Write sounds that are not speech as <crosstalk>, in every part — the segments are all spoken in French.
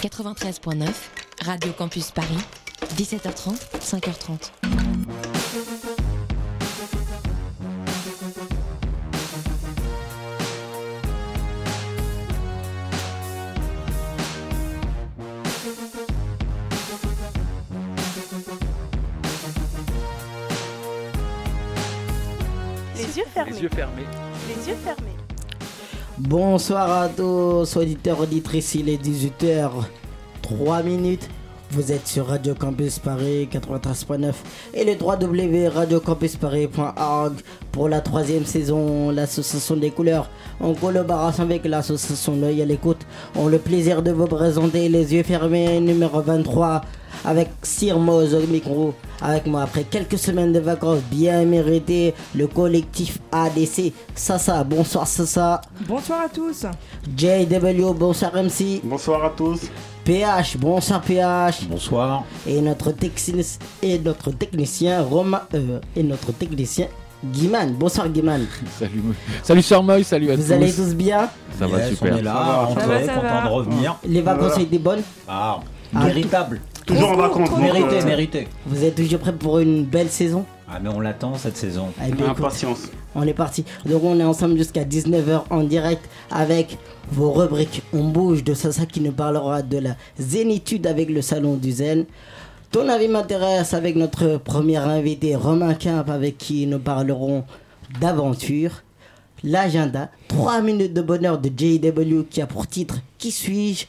93.9, Radio Campus Paris, 17h30, 5h30. Les yeux fermés. Les yeux fermés. Les yeux fermés. Bonsoir à tous, auditeurs, auditrices, il est 18h, 3 minutes. Vous êtes sur Radio Campus Paris 93.9 et le www.radiocampusparis.org pour la troisième saison, l'association des couleurs en collaboration avec l'association L'œil à l'écoute ont le plaisir de vous présenter les yeux fermés numéro 23 avec Sir Moz au micro. Avec moi, après quelques semaines de vacances bien méritées, le collectif ADC. Sasa, bonsoir Sasa. Bonsoir à tous. JW, bonsoir MC. Bonsoir à tous. PH, bonsoir PH. Bonsoir. Et notre, et notre technicien Romain euh, et notre technicien Guiman. Bonsoir Guiman. <laughs> Salut, salut Sir Moy, salut à Vous tous. allez tous bien? Ça va super. On est là, va, ça content va. de revenir. Les vacances Voilà. ont été bonnes? Ah, Ah, méritable. Toujours en vacances. donc, Mérité, euh, mérité. Vous êtes toujours prêts pour une belle saison? Ah, mais on l'attend cette saison. Eh bien, écoute, Impatience. On est parti. Donc on est ensemble jusqu'à 19h en direct avec vos rubriques. On bouge de Sasa qui nous parlera de la zénitude avec le salon du zen. Ton avis m'intéresse avec notre premier invité Romain Camp avec qui nous parlerons d'aventure. L'agenda, 3 minutes de bonheur de JW qui a pour titre Qui suis-je?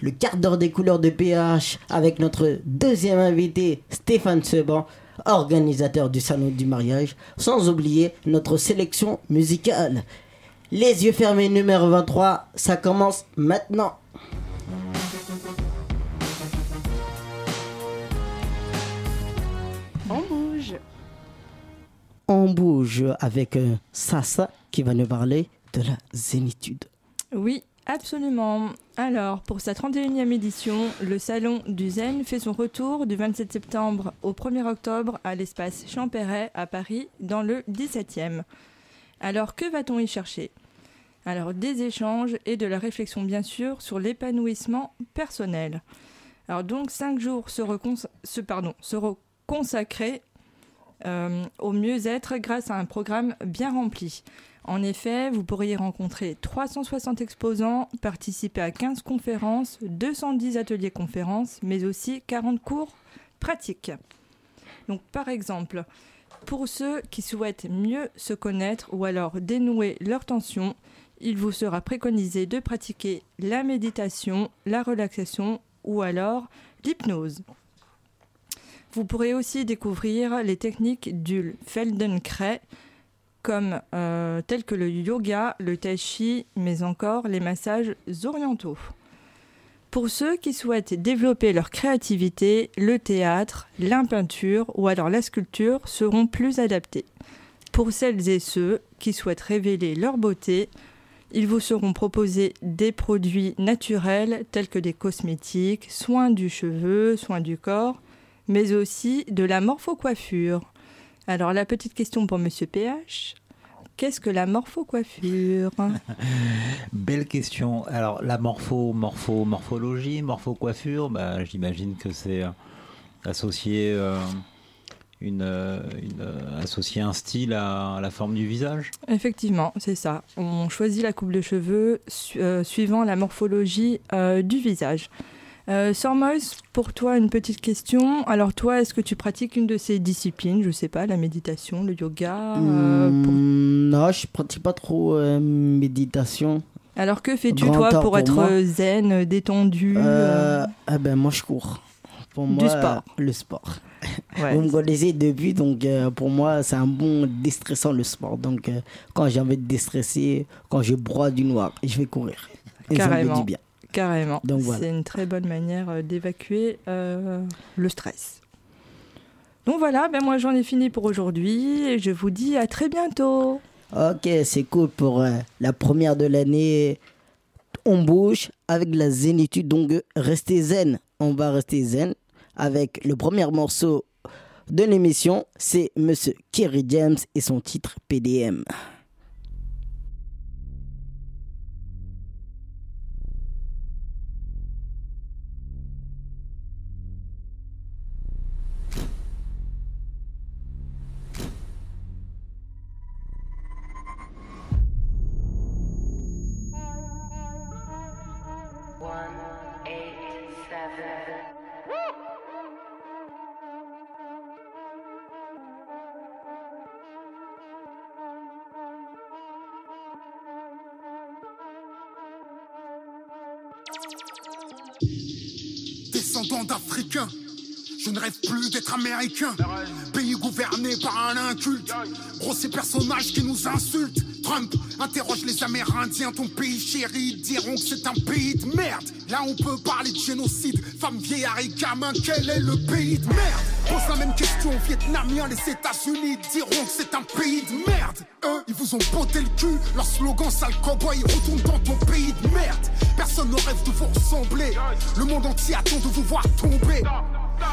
Le quart d'heure des couleurs de PH avec notre deuxième invité Stéphane Seban, organisateur du salon du mariage, sans oublier notre sélection musicale. Les yeux fermés numéro 23, ça commence maintenant. On bouge. On bouge avec euh, Sasa qui va nous parler de la zénitude. Oui, absolument. Alors, pour sa 31e édition, le Salon du Zen fait son retour du 27 septembre au 1er octobre à l'espace Champéret à Paris, dans le 17e. Alors, que va-t-on y chercher? Alors, des échanges et de la réflexion, bien sûr, sur l'épanouissement personnel. Alors, donc, cinq jours seront, se- pardon, consacrés euh, au mieux-être grâce à un programme bien rempli. En effet, vous pourriez rencontrer 360 exposants, participer à 15 conférences, 210 ateliers conférences, mais aussi 40 cours pratiques. Par exemple, pour ceux qui souhaitent mieux se connaître ou alors dénouer leurs tensions, il vous sera préconisé de pratiquer la méditation, la relaxation ou alors l'hypnose. Vous pourrez aussi découvrir les techniques du Feldenkrais, comme euh, tels que le yoga, le tai chi, mais encore les massages orientaux. Pour ceux qui souhaitent développer leur créativité, le théâtre, la peinture ou alors la sculpture seront plus adaptés. Pour celles et ceux qui souhaitent révéler leur beauté, ils vous seront proposés des produits naturels tels que des cosmétiques, soins du cheveu, soins du corps, mais aussi de la morphocoiffure. Alors la petite question pour Monsieur PH, qu'est-ce que la morphocoiffure? <laughs> Belle question. Alors, la morpho, morpho, morphologie, morpho-coiffure, bah, j'imagine que c'est euh, associer, euh, une, euh, une, associer un style à, la forme du visage? Effectivement, c'est ça. On choisit la coupe de cheveux su- euh, suivant la morphologie euh, du visage. Euh, pour toi, une petite question. Alors toi, est-ce que tu pratiques une de ces disciplines? Je sais pas, la méditation, le yoga euh, pour- Hmm, Non, je pratique pas trop euh, méditation. Alors que fais-tu toi pour pour être moi. euh, zen, détendu Euh, euh, ah ben moi je cours. Pour Du moi, sport. le sport. ouais. Vous me connaissez depuis, donc euh, pour moi, c'est un bon déstressant le sport. Donc, euh, quand j'ai envie de déstresser, quand je broie du noir, je vais courir. Et ça me Carrément. dit bien. Carrément. Donc voilà. C'est une très bonne manière euh, d'évacuer euh, le stress. Donc voilà, ben moi j'en ai fini pour aujourd'hui et je vous dis à très bientôt. Ok, c'est cool pour euh, la première de l'année. On bouge avec la zénitude, donc restez zen. On va rester zen avec le premier morceau de l'émission. C'est Monsieur Kerry James et son titre PDM. Je ne rêve plus d'être américain. Pays gouverné par un inculte. Gros, ces personnages qui nous insultent. Trump interroge les Amérindiens. Ton pays chéri diront que c'est un pays de merde. Là, on peut parler de génocide. Femmes, vieillards et quel est le pays de merde? Pose la même question aux Vietnamiens. Les États-Unis diront que c'est un pays de merde. Eux, ils vous ont botté le cul. Leur slogan, sale cowboy, retourne dans ton pays de merde. Personne ne rêve de vous ressembler. Le monde entier attend de vous voir tomber.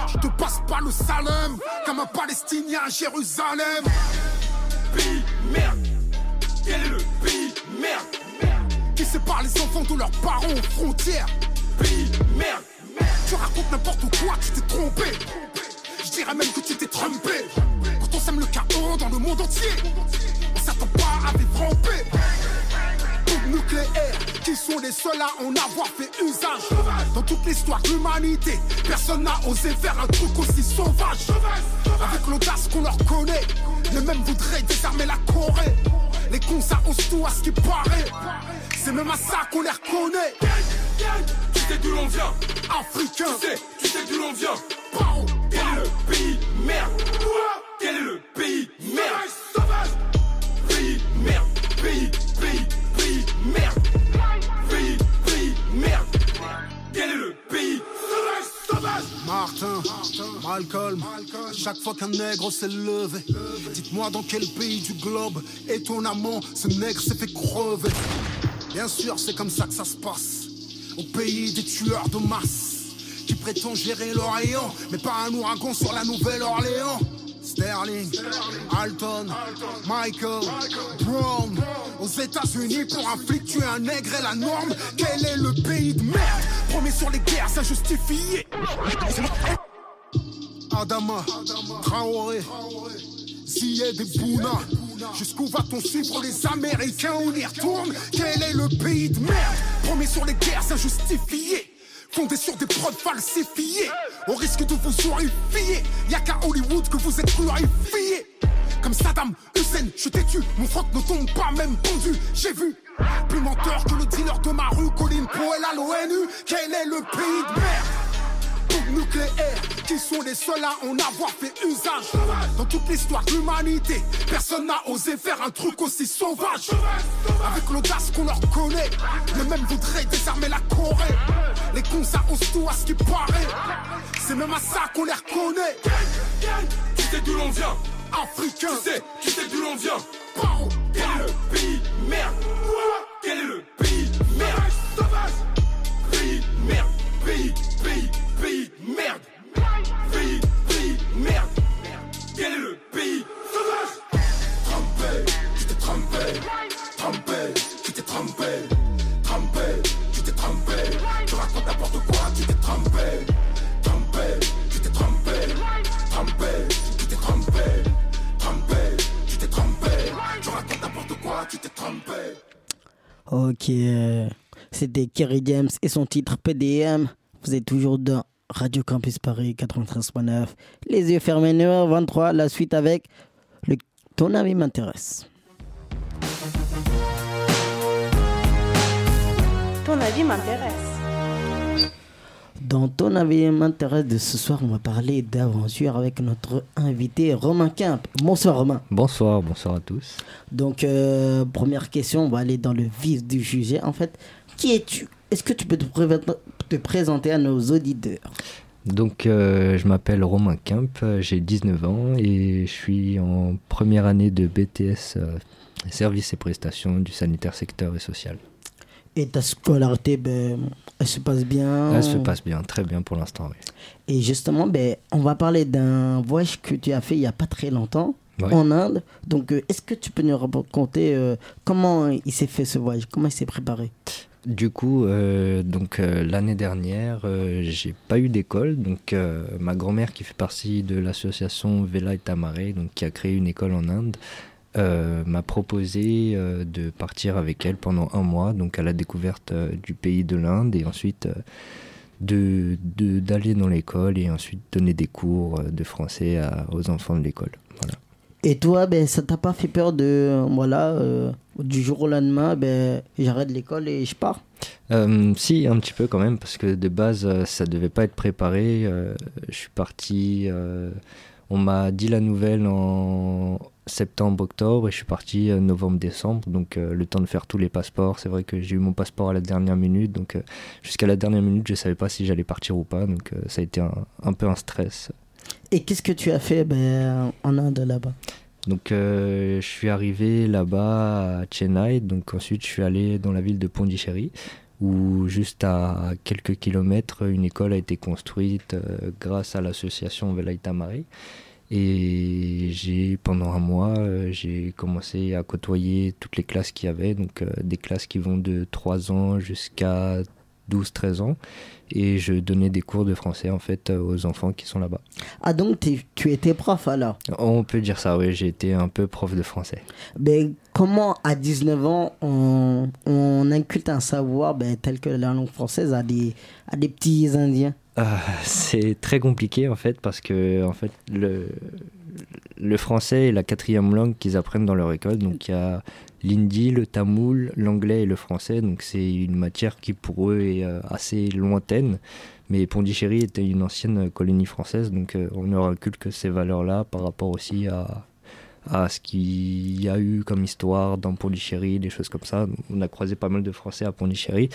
Je te passe pas le salem comme un Palestinien à Jérusalem. Pays merde. Quel est le pays merde? Qui sépare les enfants de leurs parents aux frontières? Pays merde. Tu racontes n'importe quoi, tu t'es trompé. Je dirais même que tu t'es trompé. Quand on sème le chaos dans le monde entier, on s'attend pas à vivre en paix bombes nucléaires qui sont les seuls à en avoir fait usage. Dans toute l'histoire de l'humanité, personne n'a osé faire un truc aussi sauvage. Avec l'audace qu'on leur connaît, les mêmes voudraient désarmer la Corée. Les cons, ça ose tout à ce qui paraît. C'est même à ça qu'on les reconnaît. Tu sais d'où l'on vient, africain. Tu sais, tu sais d'où l'on vient. Pao, Quel est le pays merde Quel est le pays merde Sauvage Pays merde Pays, pays, pays merde Pays, pays merde Quel est le pays Sauvage, sauvage Martin, Malcolm, chaque fois qu'un nègre s'est levé, dites-moi dans quel pays du globe, étonnamment, ce nègre s'est fait crever. Bien sûr, c'est comme ça que ça se passe, au pays des tueurs de masse, qui prétend gérer l'Orient, mais pas un ouragan sur la Nouvelle-Orléans. Sterling, Alton, Michael, Brown, aux États-Unis pour un flic tuer un nègre est la norme. Quel est le pays de merde? Promis sur les guerres injustifiées. Adama, Traoré, Ziyed et Bouna. Jusqu'où va-t-on suivre les Américains On y retourne Quel est le pays de merde? Promis sur les guerres injustifiées Fondé sur des preuves falsifiées Au risque de vous horrifier. Y'a qu'à Hollywood que vous êtes glorifiés Comme Saddam Hussein, je t'ai tué. Mon froc ne tombe pas même pendu. J'ai vu plus menteur que le dealer de ma rue Colin Powell à l'ONU. Quel est le pays de merde bombes nucléaires qui sont les seuls à en avoir fait usage. Dans toute l'histoire de l'humanité, personne n'a osé faire un truc aussi sauvage. Avec l'audace qu'on leur connaît, les mêmes voudraient désarmer la Corée. Les cons, ça ose tout à ce qui paraît. C'est même à ça qu'on les reconnaît. Tu sais d'où l'on vient Africain. Tu sais, tu sais d'où l'on vient. Quel est le pays? Merde Quel est le pays? Merde. Pays, pays merde. Quel est le pays sauvage? Trompé, tu t'es trompé Trompé, tu t'es trompé Trompé, tu t'es trompé Tu racontes n'importe quoi, tu t'es trompé Trompé, tu t'es trompé Trompé, tu t'es trompé Trompé, tu t'es trompé Tu racontes n'importe quoi, tu t'es trompé Ok, euh, c'était Kerry James et son titre PDM. Vous êtes toujours dans Radio Campus Paris 93.9. Les yeux fermés, 9h23. La suite avec le Ton avis m'intéresse. Ton avis m'intéresse. Dans Ton avis m'intéresse de ce soir, on va parler d'aventure avec notre invité Romain Kemp. Bonsoir Romain. Bonsoir, bonsoir à tous. Donc, euh, première question, on va aller dans le vif du sujet. En fait, qui es-tu? Est-ce que tu peux te, pré- te présenter à nos auditeurs? Donc, euh, je m'appelle Romain Kemp, j'ai 19 ans et je suis en première année de BTS euh, Services et prestations du sanitaire secteur et social. Et ta scolarité, ben, elle se passe bien? Elle se passe bien, très bien pour l'instant, oui. Et justement, ben, on va parler d'un voyage que tu as fait il n'y a pas très longtemps Ouais. en Inde. Donc, euh, est-ce que tu peux nous raconter euh, comment il s'est fait ce voyage? Comment il s'est préparé? Du coup, euh, donc euh, l'année dernière, euh, j'ai pas eu d'école. Donc, ma grand-mère, qui fait partie de l'association Vela et Tamare, donc qui a créé une école en Inde, m'a proposé de partir avec elle pendant un mois, donc à la découverte du pays de l'Inde, et ensuite de d'aller dans l'école et ensuite donner des cours de français aux enfants de l'école. Voilà. Et toi, ben, ça t'a pas fait peur de, voilà, euh, du jour au lendemain, ben, j'arrête l'école et je pars? Euh, si, un petit peu quand même, parce que de base, euh, ça devait pas être préparé. Je suis parti. on m'a dit la nouvelle en septembre-octobre et je suis parti euh, novembre-décembre. Donc, le temps de faire tous les passeports. C'est vrai que j'ai eu mon passeport à la dernière minute. Donc, jusqu'à la dernière minute, je savais pas si j'allais partir ou pas. Donc, ça a été un peu un stress. Et qu'est-ce que tu as fait ben, en Inde là-bas? Donc, euh, je suis arrivé là-bas à Chennai. Donc, ensuite, je suis allé dans la ville de Pondichéry, où juste à quelques kilomètres, une école a été construite euh, grâce à l'association Velaita Mare. Et j'ai, pendant un mois, euh, j'ai commencé à côtoyer toutes les classes qu'il y avait. Donc, des classes qui vont de 3 ans jusqu'à 12-13 ans. Et je donnais des cours de français, en fait, euh, aux enfants qui sont là-bas. Ah donc tu étais prof alors? On peut dire ça, oui. Été un peu prof de français. ben, Comment à 19 ans on, on inculte un savoir ben, tel que la langue française à des, à des petits Indiens? Ah, c'est très compliqué en fait parce que en fait le, le français est la quatrième langue qu'ils apprennent dans leur école. Donc il y a l'hindi, le tamoul, l'anglais et le français. Donc c'est une matière qui pour eux est euh, assez lointaine. Mais Pondichéry était une ancienne colonie française, donc euh, on inculque que ces valeurs-là par rapport aussi à, à ce qu'il y a eu comme histoire dans Pondichéry, des choses comme ça. On a croisé pas mal de Français à Pondichéry.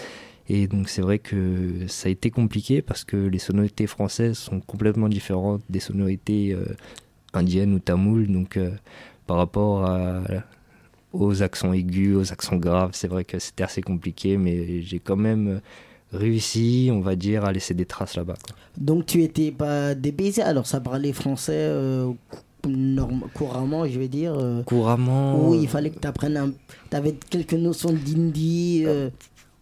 Et donc c'est vrai que ça a été compliqué parce que les sonorités françaises sont complètement différentes des sonorités euh, indiennes ou tamoules. Donc euh, par rapport à- aux accents aigus, aux accents graves, c'est vrai que c'était assez compliqué, mais j'ai quand même réussi, on va dire, à laisser des traces là-bas. Donc tu étais pas dépaysé, alors ça parlait français euh, norm- couramment, je vais dire. euh. Couramment. Oui, il fallait que tu apprennes un... Tu avais quelques notions d'hindi. euh.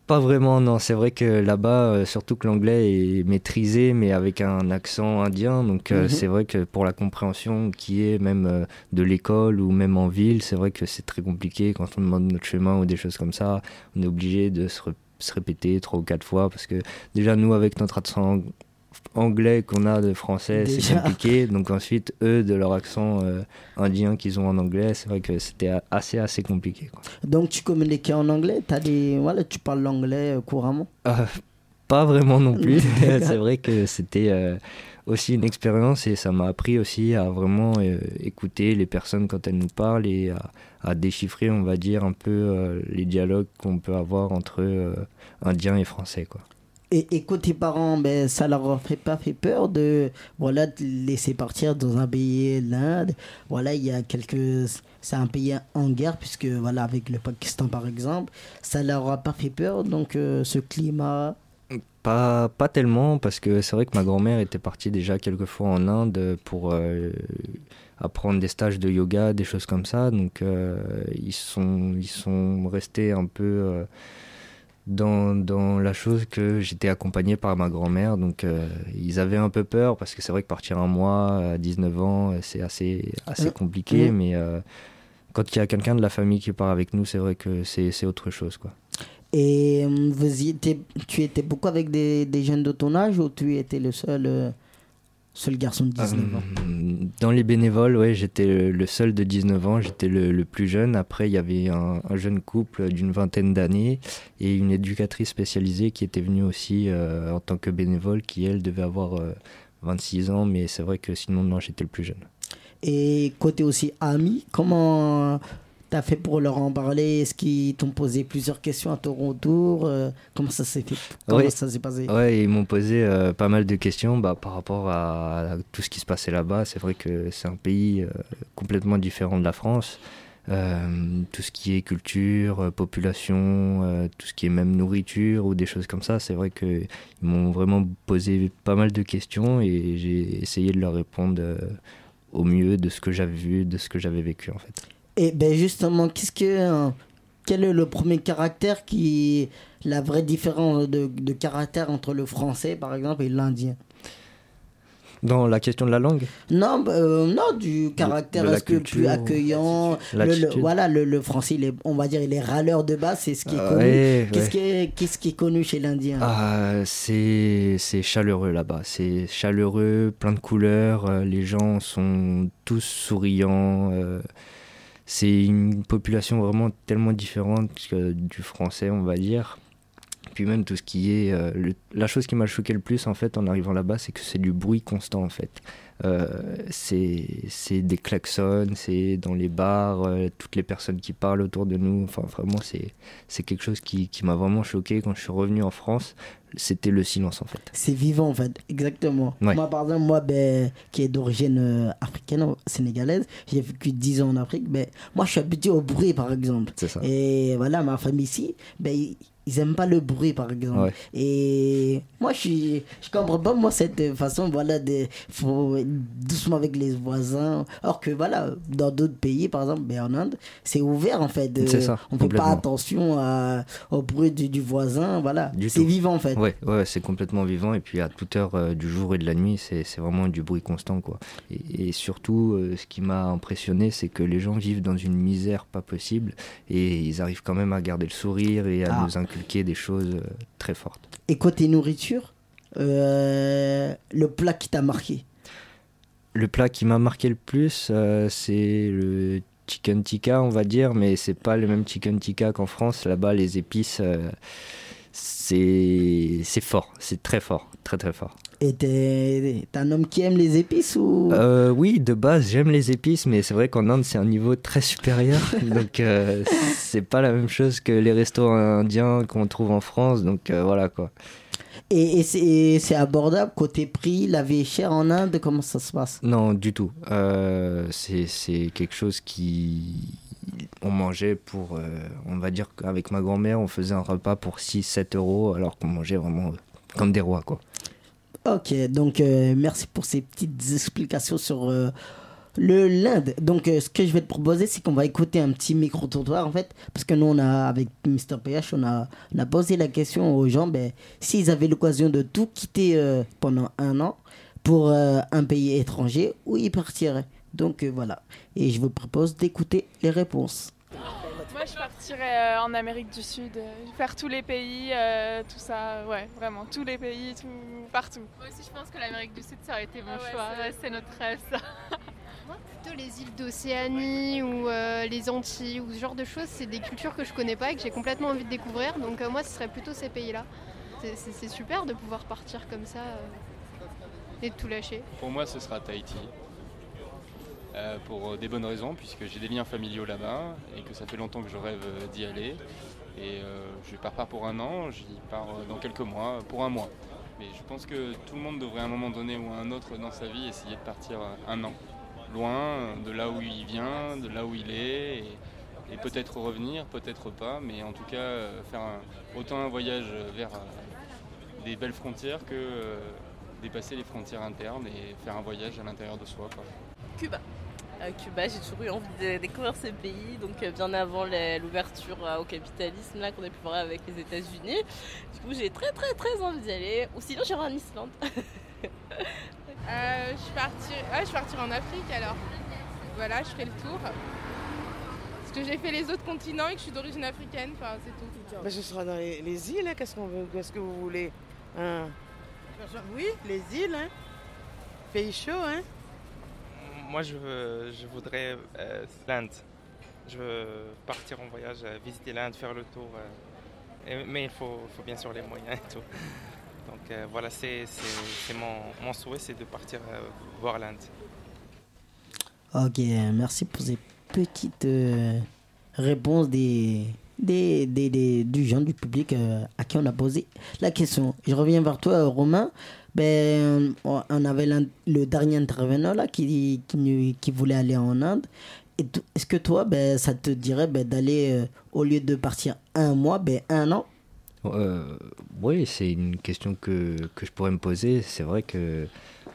Pas vraiment, non. C'est vrai que là-bas, euh, surtout que l'anglais est maîtrisé, mais avec un accent indien. Donc, euh, Mhm. c'est vrai que pour la compréhension qui est même euh, de l'école ou même en ville, c'est vrai que c'est très compliqué quand on demande notre chemin ou des choses comme ça. On est obligé de se, répéter trois ou quatre fois parce que déjà, nous, avec notre accent anglais qu'on a de français, c'est compliqué. Donc, ensuite, eux, de leur accent euh, indien qu'ils ont en anglais, c'est vrai que c'était assez, assez compliqué. quoi. Donc tu communiquais en anglais, as des... voilà, tu parles l'anglais euh, couramment? Euh, pas vraiment non plus. <laughs> C'est vrai que c'était euh, aussi une expérience et ça m'a appris aussi à vraiment écouter les personnes quand elles nous parlent et à, à déchiffrer, on va dire, un peu les dialogues qu'on peut avoir entre Indiens et Français. Quoi. Et, et côté parents, ben, ça leur fait pas fait peur de voilà laisser partir dans un pays l'Inde. Voilà, il y a quelques c'est un pays en guerre puisque voilà avec le Pakistan par exemple, ça leur a pas fait peur donc euh, ce climat. Pas, pas tellement, parce que c'est vrai que ma grand-mère était partie déjà quelques fois en Inde pour euh, apprendre des stages de yoga, des choses comme ça. Donc euh, ils, sont, ils sont restés un peu dans, dans la chose que j'étais accompagné par ma grand-mère. Donc euh, ils avaient un peu peur, parce que c'est vrai que partir un mois à 19 ans, c'est assez, assez Euh, compliqué. euh. Mais euh, quand il y a quelqu'un de la famille qui part avec nous, c'est vrai que c'est autre chose. quoi. Et euh, vous y étiez- tu étais beaucoup avec des, des jeunes de ton âge ou tu étais le seul euh, seul garçon de 19 ans Euh, Dans les bénévoles, ouais, j'étais le- seul de 19 ans, j'étais le, le plus jeune. Après, il y avait un, un jeune couple d'une vingtaine d'années et une éducatrice spécialisée qui était venue aussi euh, en tant que bénévole, qui elle devait avoir euh, 26 ans, mais c'est vrai que sinon, non, j'étais le plus jeune. Et côté aussi amis, comment t'as fait pour leur en parler? Est-ce qu'ils t'ont posé plusieurs questions à ton retour? Euh, Comment ça s'est fait? Comment Oui. ça s'est passé? Ouais, ils m'ont posé euh, pas mal de questions bah, par rapport à, à tout ce qui se passait là-bas. C'est vrai que c'est un pays euh, complètement différent de la France. Euh, tout ce qui est culture, population, tout ce qui est même nourriture ou des choses comme ça, c'est vrai qu'ils m'ont vraiment posé pas mal de questions et j'ai essayé de leur répondre au mieux de ce que j'avais vu, de ce que j'avais vécu en fait. Et ben justement, qu'est-ce que euh, quel est le premier caractère qui la vraie différence de, de caractère entre le français par exemple et l'indien? Dans la question de la langue? Non, bah, euh, non du caractère, est-ce que plus accueillant le- le- l'attitude. Voilà, le, le français, il est- on va dire, il est râleur de base, c'est ce qui est Euh, connu. ouais, Qu'est-ce ouais. qui est, qu'est-ce qui est connu chez l'Indien? Ah, c'est c'est chaleureux là-bas. C'est chaleureux, plein de couleurs. euh, les gens sont tous souriants. euh, c'est une population vraiment tellement différente que du français, on va dire. Puis même tout ce qui est... euh, la chose qui m'a choqué le plus, en fait, en arrivant là-bas, c'est que c'est du bruit constant, en fait. Euh, c'est c'est des klaxons, c'est dans les bars, euh, toutes les personnes qui parlent autour de nous. Enfin, vraiment, c'est c'est quelque chose qui, qui m'a vraiment choqué quand je suis revenu en France. C'était le silence, en fait. C'est vivant en fait, exactement. Ouais. Moi par exemple, moi ben, qui est d'origine euh, africaine, sénégalaise, j'ai vécu 10 ans en Afrique, ben, moi je suis habitué au bruit par exemple. C'est ça. Et voilà, ma famille ici, ben, ils, aiment pas le bruit par exemple. Ouais. Et moi je suis, je comprends pas moi cette façon, voilà, de, faut doucement avec les voisins. Alors que voilà, dans d'autres pays, par exemple, ben, en Inde, c'est ouvert en fait. C'est ça, On fait pas attention à- au bruit du, du voisin, voilà. C'est vivant en fait. Ouais, ouais, c'est complètement vivant. Et puis à toute heure euh, du jour et de la nuit, c'est c'est vraiment du bruit constant. Quoi. Et, et surtout, euh, ce qui m'a impressionné, c'est que les gens vivent dans une misère pas possible. Et ils arrivent quand même à garder le sourire et à Ah. nous inculquer des choses euh, très fortes. Et côté nourriture, euh, le plat qui t'a marqué? Le plat qui m'a marqué le plus, euh, c'est le chicken tikka, on va dire, mais c'est pas le même chicken tikka qu'en France. Là-bas, les épices, euh, c'est fort, c'est très fort, très très fort. Et t'es un homme qui aime les épices ou? Euh, oui, de base, j'aime les épices, mais c'est vrai qu'en Inde, c'est un niveau très supérieur. <laughs> donc, euh, c'est pas la même chose que les restaurants indiens qu'on trouve en France. Donc, euh, voilà quoi. Et, et c'est- abordable côté prix, la vie est chère en Inde, comment ça se passe? Non, du tout. Euh, c'est quelque chose qui. On mangeait pour. euh, on va dire qu'avec ma grand-mère, on faisait un repas pour 6-7 euros, alors qu'on mangeait vraiment euh, comme des rois, quoi. Ok, donc euh, merci pour ces petites explications sur le l'Inde. Donc ce que je vais te proposer, c'est qu'on va écouter un petit micro-trottoir en fait, parce que nous on a avec Mr PH, on a, on a posé la question aux gens, ben, s'ils avaient l'occasion de tout quitter pendant un an pour un pays étranger, où ils partiraient? Donc euh, voilà, et je vous propose d'écouter les réponses. Moi, je partirais euh, en Amérique du Sud, euh, faire tous les pays, euh, tout ça, ouais, vraiment, tous les pays, tout, partout. Moi aussi, je pense que l'Amérique du Sud, ça aurait été mon Ah ouais, choix. c'est- Ouais, notre rêve, ça. <laughs> Moi, plutôt les îles d'Océanie ou euh, les Antilles ou ce genre de choses, c'est des cultures que je connais pas et que j'ai complètement envie de découvrir. Donc, euh, moi, ce serait plutôt ces pays-là. C'est- super de pouvoir partir comme ça euh, et de tout lâcher. Pour moi, ce sera Tahiti. Euh, pour des bonnes raisons, puisque j'ai des liens familiaux là-bas et que ça fait longtemps que je rêve euh, d'y aller. Et euh, je pars pas pour un an, j'y pars euh, dans quelques mois, pour un mois. Mais je pense que tout le monde devrait à un moment donné ou à un autre dans sa vie essayer de partir euh, un an. Loin euh, de là où il vient, de là où il est. Et, peut-être revenir, peut-être pas, mais en tout cas euh, faire autant un voyage vers euh, des belles frontières que euh, dépasser les frontières internes et faire un voyage à l'intérieur de soi. Cuba. Cuba, j'ai toujours eu envie de découvrir ce pays, donc euh, bien avant l'ouverture euh, au capitalisme là qu'on a pu voir avec les États-Unis. Du coup, j'ai très très très envie d'y aller. Ou sinon, j'irai en Islande. <laughs> Euh, je, partirai, ah, je partirai en Afrique alors. Voilà, je ferai le tour. Parce que j'ai fait les autres continents et que je suis d'origine africaine, enfin c'est tout. Ben, ce sera dans les, les îles, hein, qu'est-ce qu'on veut, qu'est-ce que vous voulez hein? Oui, les îles, hein. Pays chaud, hein. Moi, je, voudrais euh, l'Inde. Je veux partir en voyage, euh, visiter l'Inde, faire le tour. euh, mais il faut, bien sûr les moyens et tout. Donc voilà, c'est mon, souhait, c'est de partir voir l'Inde. Ok, merci pour ces petites réponses des, du gens, du public à qui on a posé la question. Je reviens vers toi, Romain. Ben, on avait le dernier intervenant là qui, qui, voulait aller en Inde. Est-ce que toi, ben, ça te dirait ben, d'aller, euh, au lieu de partir un mois, ben, un an? Euh, oui, c'est une question que, que je pourrais me poser. C'est vrai que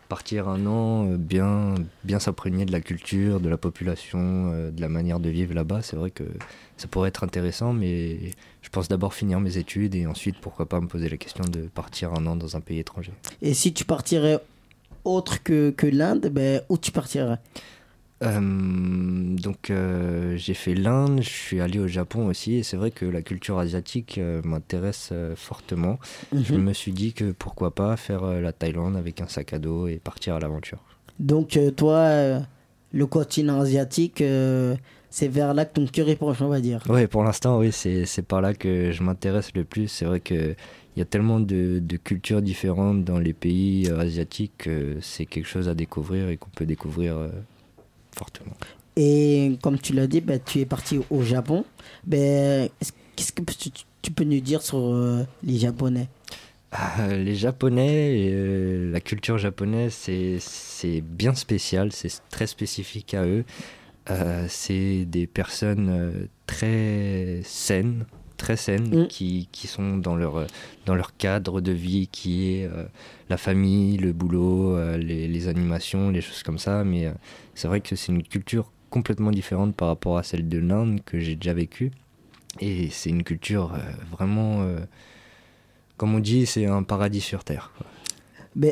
partir un an, euh, bien, bien s'imprégner de la culture, de la population, euh, de la manière de vivre là-bas, c'est vrai que ça pourrait être intéressant, mais je pense d'abord finir mes études et ensuite, pourquoi pas me poser la question de partir un an dans un pays étranger. Et si tu partirais autre que, que l'Inde, ben, où tu partirais? Euh, donc euh, j'ai fait l'Inde, je suis allé au Japon aussi et c'est vrai que la culture asiatique euh, m'intéresse fortement. Je Mhm. me suis dit que pourquoi pas faire la Thaïlande avec un sac à dos et partir à l'aventure. Donc, toi, le continent asiatique, c'est vers là que ton cœur est penché, on va dire. Ouais, pour l'instant, oui, c'est c'est par là que je m'intéresse le plus. C'est vrai qu'il y a tellement de, de cultures différentes dans les pays euh, asiatiques que c'est quelque chose à découvrir et qu'on peut découvrir euh, fortement. Et comme tu l'as dit, ben, tu es parti au Japon. Est-ce- Qu'est-ce que tu, tu peux nous dire sur euh, les Japonais? Ah, les Japonais, euh, la culture japonaise, c'est c'est bien spécial, c'est très spécifique à eux. Euh, c'est des personnes euh, très saines, très saines, qui, qui sont dans leur, euh, dans leur cadre de vie, qui est euh, la famille, le boulot, euh, les, les animations, les choses comme ça. Mais c'est vrai que c'est une culture complètement différente par rapport à celle de l'Inde que j'ai déjà vécue. Et c'est une culture vraiment... comme on dit, c'est un paradis sur Terre.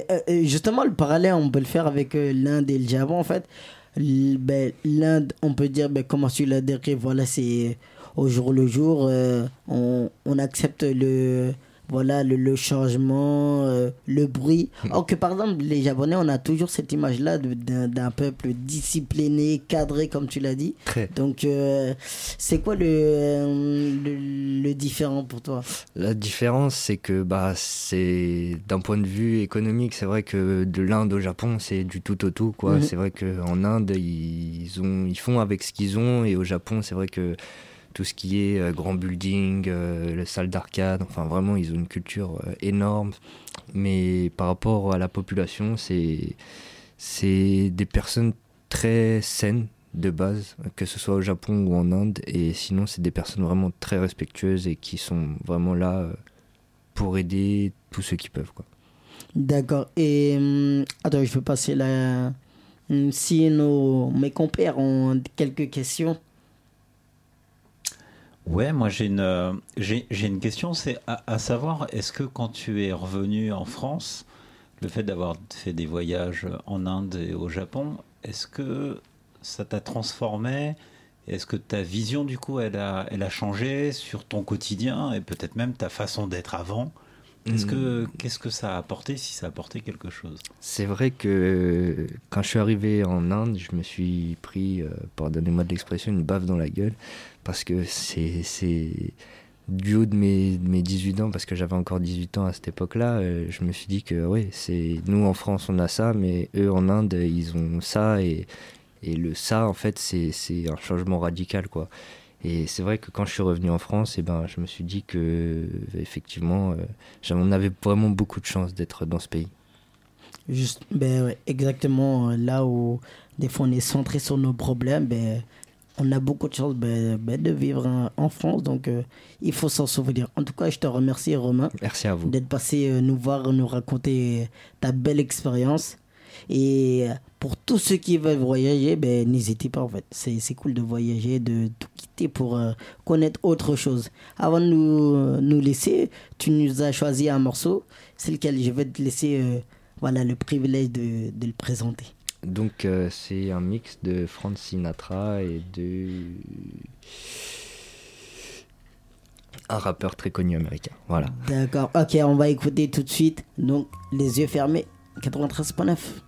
euh, justement, le parallèle, on peut le faire avec l'Inde et le Japon, en fait. Ben, L'Inde, on peut dire, ben, comment tu l'as décrit, voilà, c'est au jour le jour, euh, on accepte le, voilà, le, le changement, euh, le bruit. Or que, par exemple, les Japonais, on a toujours cette image-là d'un peuple discipliné, cadré, comme tu l'as dit. Très. Donc, euh, c'est quoi le, euh, le, le différent pour toi? La différence, c'est que bah, c'est d'un point de vue économique, c'est vrai que de l'Inde au Japon, c'est du tout au tout. quoi. Mhm. C'est vrai qu'en Inde, ils, ont, ils font avec ce qu'ils ont, et au Japon, c'est vrai que tout ce qui est euh, grand building, euh, les salles d'arcade, enfin vraiment, ils ont une culture euh, énorme. Mais par rapport à la population, c'est c'est des personnes très saines de base, que ce soit au Japon ou en Inde, et sinon c'est des personnes vraiment très respectueuses et qui sont vraiment là pour aider tous ceux qui peuvent. D'accord. Et hum, attends, je vais passer là. Hum, Si nos, mes compères ont quelques questions. Ouais, moi j'ai une, euh, une question, c'est à, à savoir, est-ce que quand tu es revenu en France, le fait d'avoir fait des voyages en Inde et au Japon, est-ce que ça t'a transformé? Est-ce que ta vision du coup, elle a, elle a changé sur ton quotidien et peut-être même ta façon d'être avant? Qu'est-ce que, qu'est-ce que ça a apporté, si ça a apporté quelque chose? C'est vrai que quand je suis arrivé en Inde, je me suis pris, euh, pardonnez-moi de l'expression, une baffe dans la gueule. Parce que c'est c'est du haut de mes, de mes 18 ans, parce que j'avais encore 18 ans à cette époque-là, euh, je me suis dit que oui, c'est nous en France on a ça, mais eux en Inde ils ont ça. Et, et le ça, en fait, c'est c'est un changement radical. quoi. Et c'est vrai que quand je suis revenu en France, et ben, je me suis dit que euh, effectivement, euh, j'en avais vraiment beaucoup de chance d'être dans ce pays. Juste, ben, exactement euh, là où des fois on est centré sur nos problèmes, ben, on a beaucoup de chance ben, ben, de vivre en, en France, donc euh, il faut s'en souvenir. En tout cas, je te remercie Romain Merci à vous. d'être passé euh, nous voir, nous raconter ta belle expérience. Et euh, pour tous ceux qui veulent voyager, ben, n'hésitez pas en fait. C'est c'est cool de voyager, de tout quitter pour euh, connaître autre chose. Avant de nous, euh, nous laisser, tu nous as choisi un morceau. C'est lequel? Je vais te laisser euh, voilà, le privilège de, de le présenter. Donc euh, c'est un mix de Frank Sinatra et de un rappeur très connu américain. Voilà. D'accord. Ok, on va écouter tout de suite. Donc, les yeux fermés, 93.9.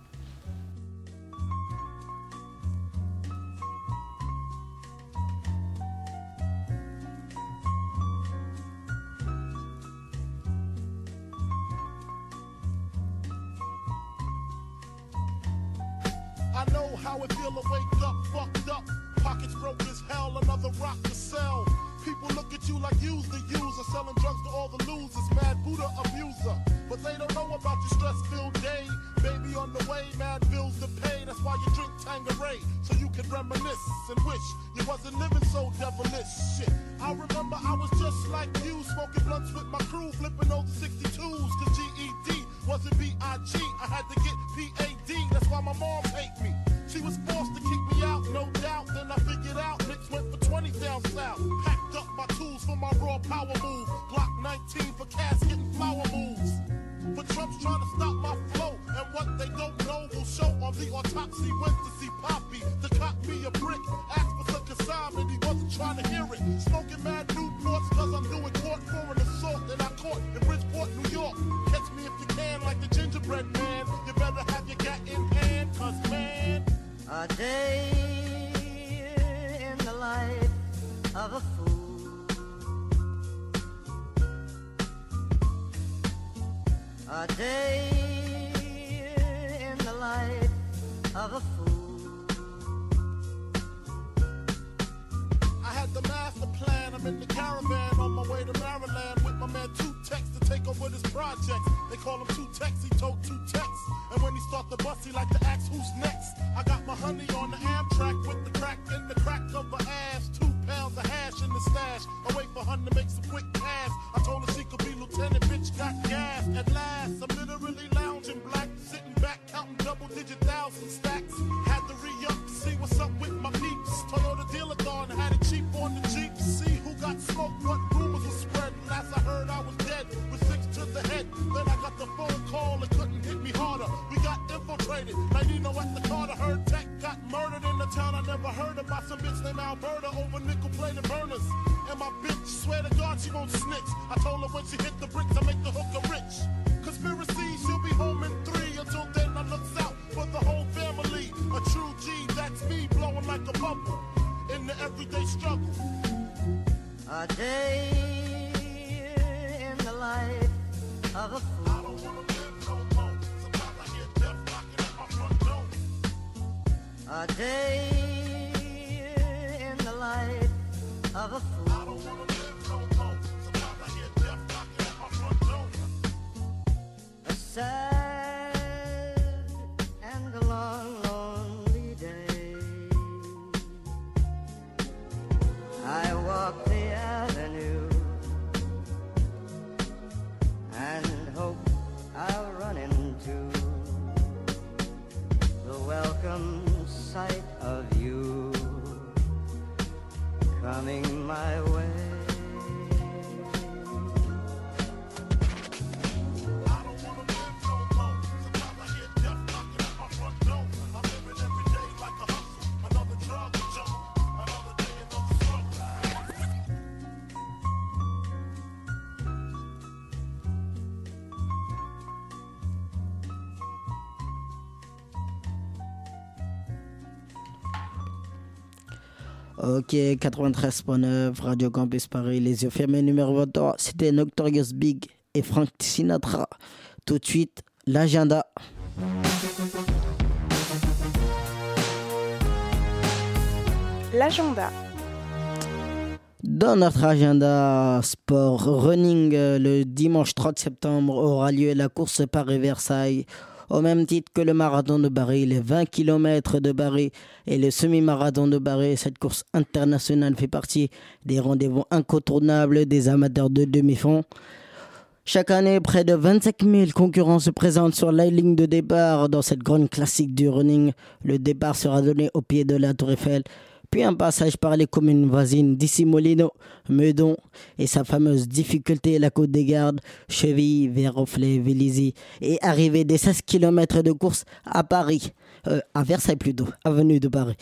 The bus, he like to ask who's next. Ok, 93.9, Radio Campus Paris, les yeux fermés, numéro 23. C'était Noctorious Big et Frank Sinatra. Tout de suite, l'agenda. L'agenda. Dans notre agenda sport running, euh, le dimanche 30 septembre aura lieu la course Paris-Versailles. Au même titre que le marathon de Paris, les 20 km de Paris et le semi-marathon de Paris, cette course internationale fait partie des rendez-vous incontournables des amateurs de demi-fond. Chaque année, près de 25 000 concurrents se présentent sur la ligne de départ dans cette grande classique du running. Le départ sera donné au pied de la Tour Eiffel, puis un passage par les communes voisines d'ici Molino, Meudon et sa fameuse difficulté, la Côte des Gardes, Cheville, Viroflay, Vélizy, et arriver des 16 km de course à Paris, euh, à Versailles plutôt, avenue de Paris.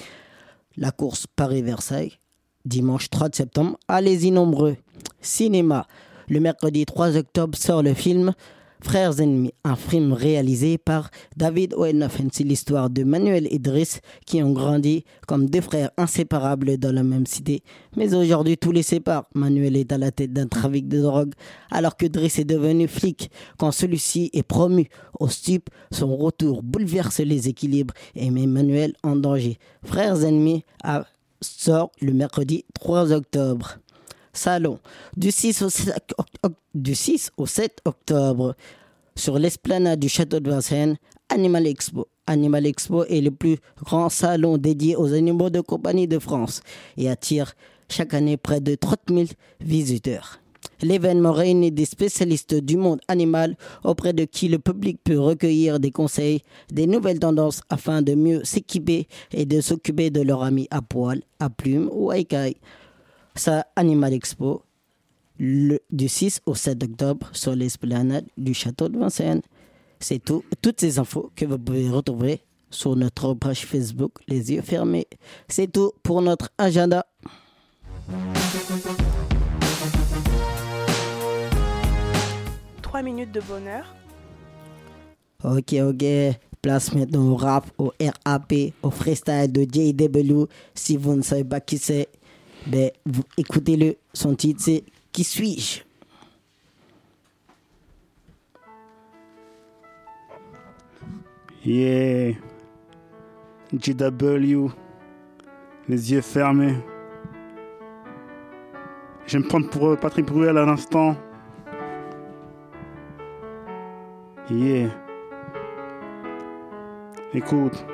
La course Paris-Versailles, dimanche 3 septembre, allez-y nombreux. Cinéma, le mercredi 3 octobre sort le film Frères ennemis, un film réalisé par David Oenoffen. L'histoire de Manuel et Driss qui ont grandi comme deux frères inséparables dans la même cité. Mais aujourd'hui, tout les sépare. Manuel est à la tête d'un trafic de drogue alors que Driss est devenu flic. Quand celui-ci est promu au stup, son retour bouleverse les équilibres et met Manuel en danger. Frères ennemis sort le mercredi 3 octobre. Salon du 6 au 7, oc- oc- du 6 au 7 octobre sur l'esplanade du château de Vincennes, Animal Expo. Animal Expo est le plus grand salon dédié aux animaux de compagnie de France et attire chaque année près de 30 000 visiteurs. L'événement réunit des spécialistes du monde animal auprès de qui le public peut recueillir des conseils, des nouvelles tendances afin de mieux s'équiper et de s'occuper de leurs amis à poil, à plumes ou à écailles. Ça, Animal Expo, le, du 6 au 7 octobre sur l'esplanade du château de Vincennes. C'est tout, toutes ces infos que vous pouvez retrouver sur notre page Facebook Les yeux fermés. C'est tout pour notre agenda. Trois minutes de bonheur. Ok, ok. Place maintenant au rap, au RAP, au freestyle de JW. Si vous ne savez pas qui c'est, ben, vous écoutez-le. Son titre, c'est Qui suis-je? Yeah. GW. Les yeux fermés. Je vais me prendre pour euh, Patrick Bruel à l'instant. Yeah. Écoute.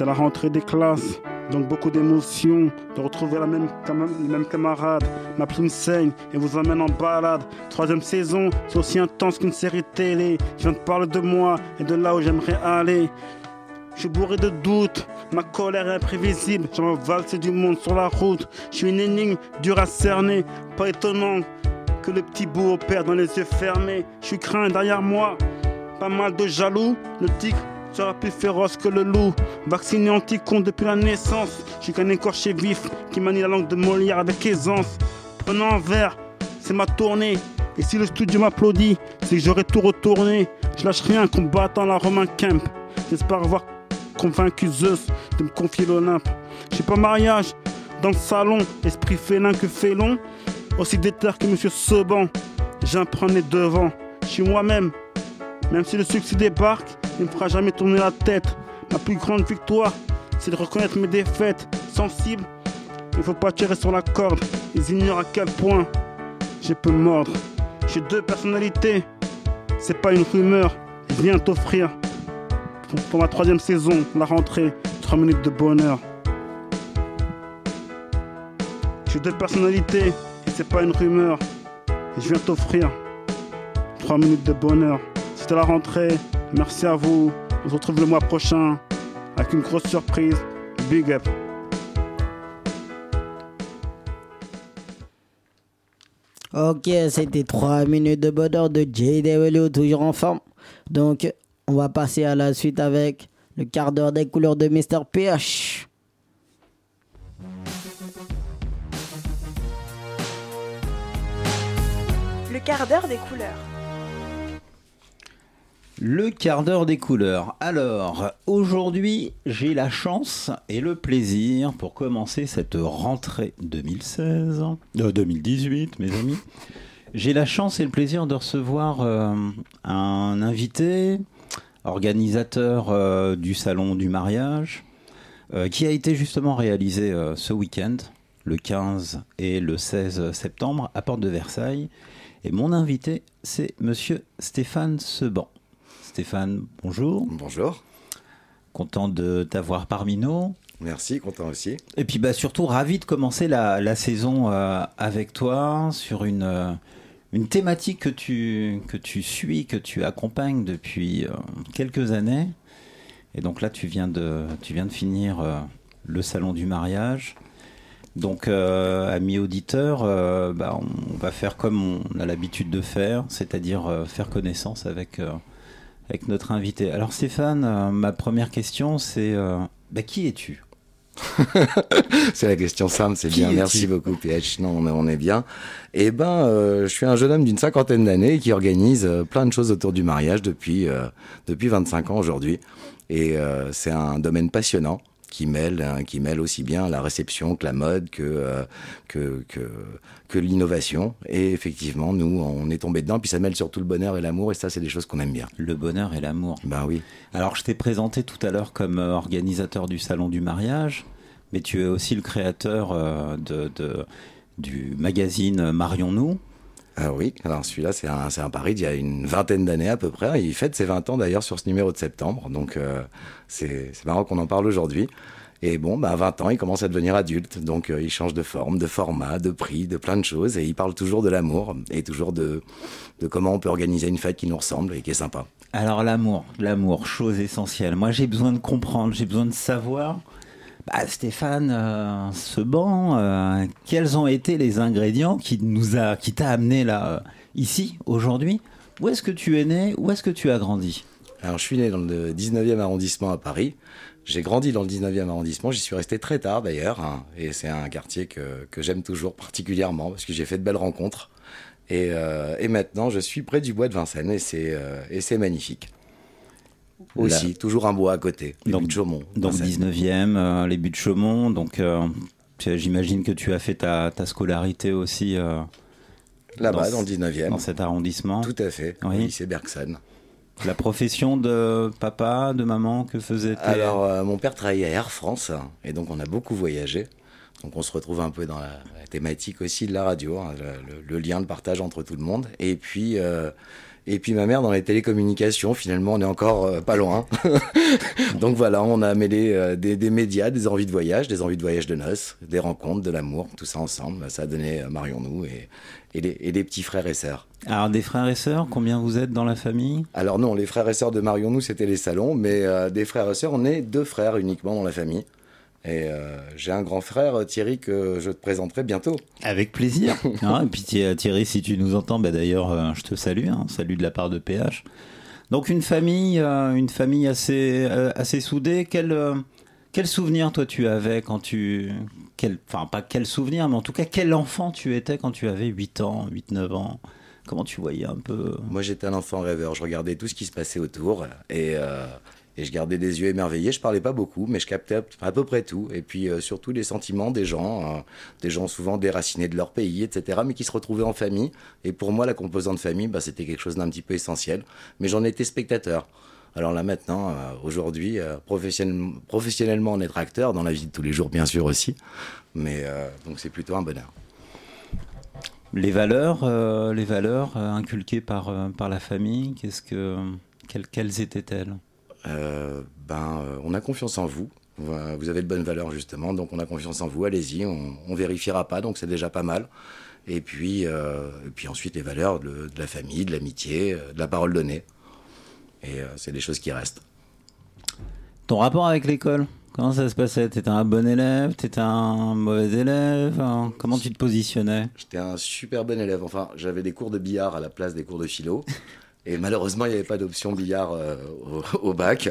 C'est la rentrée des classes, donc beaucoup d'émotions, de retrouver la même, les mêmes camarades. Ma plume saigne et vous emmène en balade. Troisième saison, c'est aussi intense qu'une série télé. Je viens de parler de moi et de là où j'aimerais aller. Je suis bourré de doutes, ma colère est imprévisible. J'en valse du monde sur la route. Je suis une énigme dure à cerner. Pas étonnant que le petit bout opère dans les yeux fermés. Je suis craint derrière moi, pas mal de jaloux. Le tigre sera plus féroce que le loup. Vacciné anti-con depuis la naissance. Je suis qu'un écorché vif qui manie la langue de Molière avec aisance. Prenant un verre, c'est ma tournée. Et si le studio m'applaudit, c'est que j'aurai tout retourné. Je lâche rien combattant la Romain Kemp. J'espère avoir convaincu Zeus de me confier l'Olympe. J'ai pas mariage dans le salon, esprit félin que félon. Aussi déter que Monsieur Seban, nez devant. Je suis moi-même, même si le succès débarque, ne me fera jamais tourner la tête. Ma plus grande victoire, c'est de reconnaître mes défaites. Sensible, il faut pas tirer sur la corde. Ils ignorent à quel point je peux mordre. J'ai deux personnalités, c'est pas une rumeur. Je viens t'offrir pour, ma troisième saison, la rentrée, 3 minutes de bonheur. J'ai deux personnalités c'est pas une rumeur. Je viens t'offrir 3 minutes de bonheur. C'était la rentrée. Merci à vous. On se retrouve le mois prochain avec une grosse surprise. Big up. Ok, c'était 3 minutes de bonheur de JW, toujours en forme. Donc, on va passer à la suite avec le quart d'heure des couleurs de Mr. PH. Le quart d'heure des couleurs. Le quart d'heure des couleurs. Alors, aujourd'hui, j'ai la chance et le plaisir pour commencer cette rentrée 2016, euh, 2018, mes amis. J'ai la chance et le plaisir de recevoir euh, un invité, organisateur euh, du salon du mariage, euh, qui a été justement réalisé euh, ce week-end, le 15 et le 16 septembre, à Porte de Versailles. Et mon invité, c'est monsieur Stéphane Seban. Stéphane, bonjour. Bonjour. Content de t'avoir parmi nous. Merci, content aussi. Et puis bah, surtout ravi de commencer la, la saison euh, avec toi sur une, euh, une thématique que tu, que tu suis, que tu accompagnes depuis euh, quelques années. Et donc là, tu viens de, tu viens de finir le salon du mariage. Donc, amis auditeurs, bah, on va faire comme on a l'habitude de faire, c'est-à-dire faire connaissance avec, avec notre invité. Alors Stéphane, euh, ma première question, c'est euh, bah, qui es-tu? <laughs> C'est la question simple, c'est bien. Merci beaucoup, PH. Non, on est, on est bien. Eh ben, euh, je suis un jeune homme d'une cinquantaine d'années qui organise plein de choses autour du mariage depuis, depuis 25 ans aujourd'hui. Et c'est un domaine passionnant qui mêle, hein, qui mêle aussi bien la réception que la mode, que, euh, que, que, que l'innovation. Et effectivement, nous, on est tombé dedans. Puis ça mêle surtout le bonheur et l'amour. Et ça, c'est des choses qu'on aime bien. Le bonheur et l'amour. Ben oui. Alors, je t'ai présenté tout à l'heure comme euh, organisateur du salon du mariage, mais tu es aussi le créateur euh, de, de- du magazine Marions-nous. Ah oui, alors celui-là, c'est un, un pari d'il y a une vingtaine d'années à peu près. Il fête ses 20 ans d'ailleurs sur ce numéro de septembre. Donc euh, c'est c'est marrant qu'on en parle aujourd'hui. Et bon, bah, à 20 ans, il commence à devenir adulte. Donc euh, il change de forme, de format, de prix, de plein de choses. Et il parle toujours de l'amour et toujours de, de comment on peut organiser une fête qui nous ressemble et qui est sympa. Alors l'amour, l'amour, chose essentielle. Moi j'ai besoin de comprendre, j'ai besoin de savoir Bah, Stéphane, euh, ce banc, euh, quels ont été les ingrédients qui nous a, qui t'a amené là, euh, ici, aujourd'hui? Où est-ce que tu es né? Où est-ce que tu as grandi? Alors, je suis né dans le 19e arrondissement à Paris. J'ai grandi dans le 19e arrondissement. J'y suis resté très tard d'ailleurs. hein. et c'est un quartier que, j'aime toujours particulièrement parce que j'ai fait de belles rencontres. Et, maintenant, je suis près du bois de Vincennes et c'est magnifique. Aussi, Là- toujours un bois à côté. les Donc, buttes de Chaumont. Donc Vincennes. 19e, euh, les buts de Chaumont. Donc euh, j'imagine que tu as fait ta, ta scolarité aussi euh, Là-bas, dans dans le ce- 19e. Dans cet arrondissement. Tout à fait. Oui. au lycée Bergson. La profession de papa, de maman, que faisait tes- Alors, euh, mon père travaillait à Air France, et donc on a beaucoup voyagé. Donc, on se retrouve un peu dans la, la thématique aussi de la radio, hein, le, le- le lien, le partage entre tout le monde. Et puis, et puis ma mère dans les télécommunications, finalement, on est encore euh, pas loin. <laughs> donc voilà, on a mêlé euh, des, des médias, des envies de voyage, des envies de voyage de noces, des rencontres, de l'amour, tout ça ensemble. Ça a donné euh, Marion nous et, et, les, et les petits frères et sœurs. Alors des frères et sœurs, combien vous êtes dans la famille? Alors non, les frères et sœurs de Marion, nous, c'était les salons, mais des frères et sœurs, on est deux frères uniquement dans la famille. Et euh, j'ai un grand frère, euh, Thierry, que je te présenterai bientôt. Avec plaisir. <laughs> Hein, et puis Thi- Thierry, si tu nous entends, bah, d'ailleurs, euh, je te salue. hein, salut de la part de PH. Donc une famille, euh, une famille assez, assez soudée. Quel, quel souvenir toi tu avais quand tu, quel, enfin pas quel souvenir, mais en tout cas quel enfant tu étais quand tu avais 8 ans, 8-9 ans? Comment tu voyais un peu? Moi, j'étais un enfant rêveur. Je regardais tout ce qui se passait autour et, et je gardais des yeux émerveillés. Je parlais pas beaucoup, mais je captais à, peu près tout. Et puis euh, surtout les sentiments des gens, euh, des gens souvent déracinés de leur pays, etc., mais qui se retrouvaient en famille. Et pour moi, la composante famille, bah, c'était quelque chose d'un petit peu essentiel. Mais j'en étais spectateur. Alors là maintenant, euh, aujourd'hui, professionnellement, on est acteur dans la vie de tous les jours, bien sûr aussi. Mais donc c'est plutôt un bonheur. Les valeurs, les valeurs inculquées par, par la famille, qu'est-ce que, quelles étaient-elles? Euh, ben, euh, on a confiance en vous. Vous avez de bonnes valeurs justement, donc on a confiance en vous. Allez-y, on, on vérifiera pas, donc c'est déjà pas mal. Et puis, euh, et puis ensuite les valeurs de, de la famille, de l'amitié, de la parole donnée. Et euh, c'est des choses qui restent. Ton rapport avec l'école Comment ça se passait? T'étais un bon élève? T'étais un mauvais élève? Comment tu te positionnais? J'étais un super bon élève. Enfin, j'avais des cours de billard à la place des cours de philo. Et malheureusement, il n'y avait pas d'option billard euh, au, bac.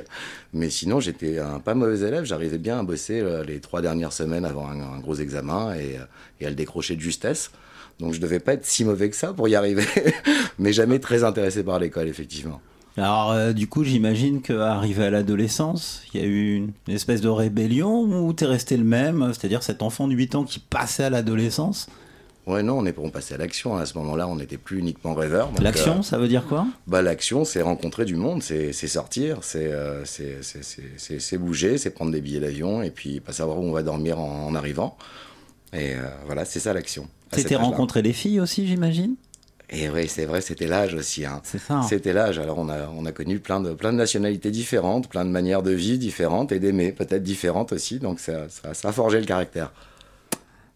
Mais sinon, j'étais un pas mauvais élève. J'arrivais bien à bosser euh, les trois dernières semaines avant un, gros examen et, euh, et à le décrocher de justesse. Donc, je devais pas être si mauvais que ça pour y arriver. <laughs> Mais jamais très intéressé par l'école, effectivement. Alors, du coup, j'imagine qu'arrivé à l'adolescence, il y a eu une, une espèce de rébellion ou t'es resté le même C'est-à-dire cet enfant de 8 ans qui passait à l'adolescence Ouais, non, on est on passait à l'action. À ce moment-là, on n'était plus uniquement rêveur. L'action, euh, ça veut dire quoi? Bah, l'action, c'est rencontrer du monde, c'est sortir, c'est euh, c'est- bouger, c'est prendre des billets d'avion et puis pas savoir où on va dormir en, en arrivant. Et euh, voilà, c'est ça l'action. âge-là. rencontré les filles aussi, j'imagine? Et oui, c'est vrai, c'était l'âge aussi. Hein. C'est ça. C'était l'âge. Alors on a, on a connu plein de, plein de nationalités différentes, plein de manières de vie différentes et d'aimer peut-être différentes aussi. Donc ça, ça, ça a forgé le caractère.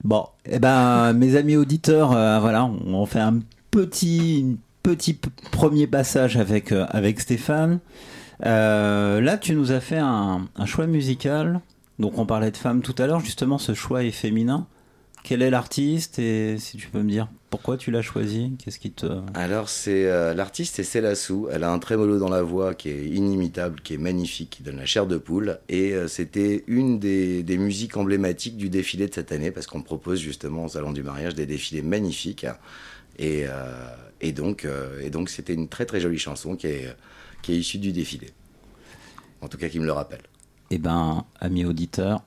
Bon, eh ben, mes amis auditeurs, euh, voilà, on fait un petit, petit premier passage avec, euh, avec Stéphane. Euh, là, tu nous as fait un, un choix musical. Donc, on parlait de femmes tout à l'heure. Justement, ce choix est féminin. Quel est l'artiste et si tu peux me dire pourquoi tu l'as choisi? Qu'est-ce qui te. Alors c'est euh, l'artiste c'est Célassou. Elle a un trémolo dans la voix qui est inimitable, qui est magnifique, qui donne la chair de poule. Et euh, c'était une des, des musiques emblématiques du défilé de cette année parce qu'on propose justement au salon du mariage des défilés magnifiques. Et, euh, et donc et donc c'était une très très jolie chanson qui est qui est issue du défilé. En tout cas qui me le rappelle. Eh ben, amis auditeurs,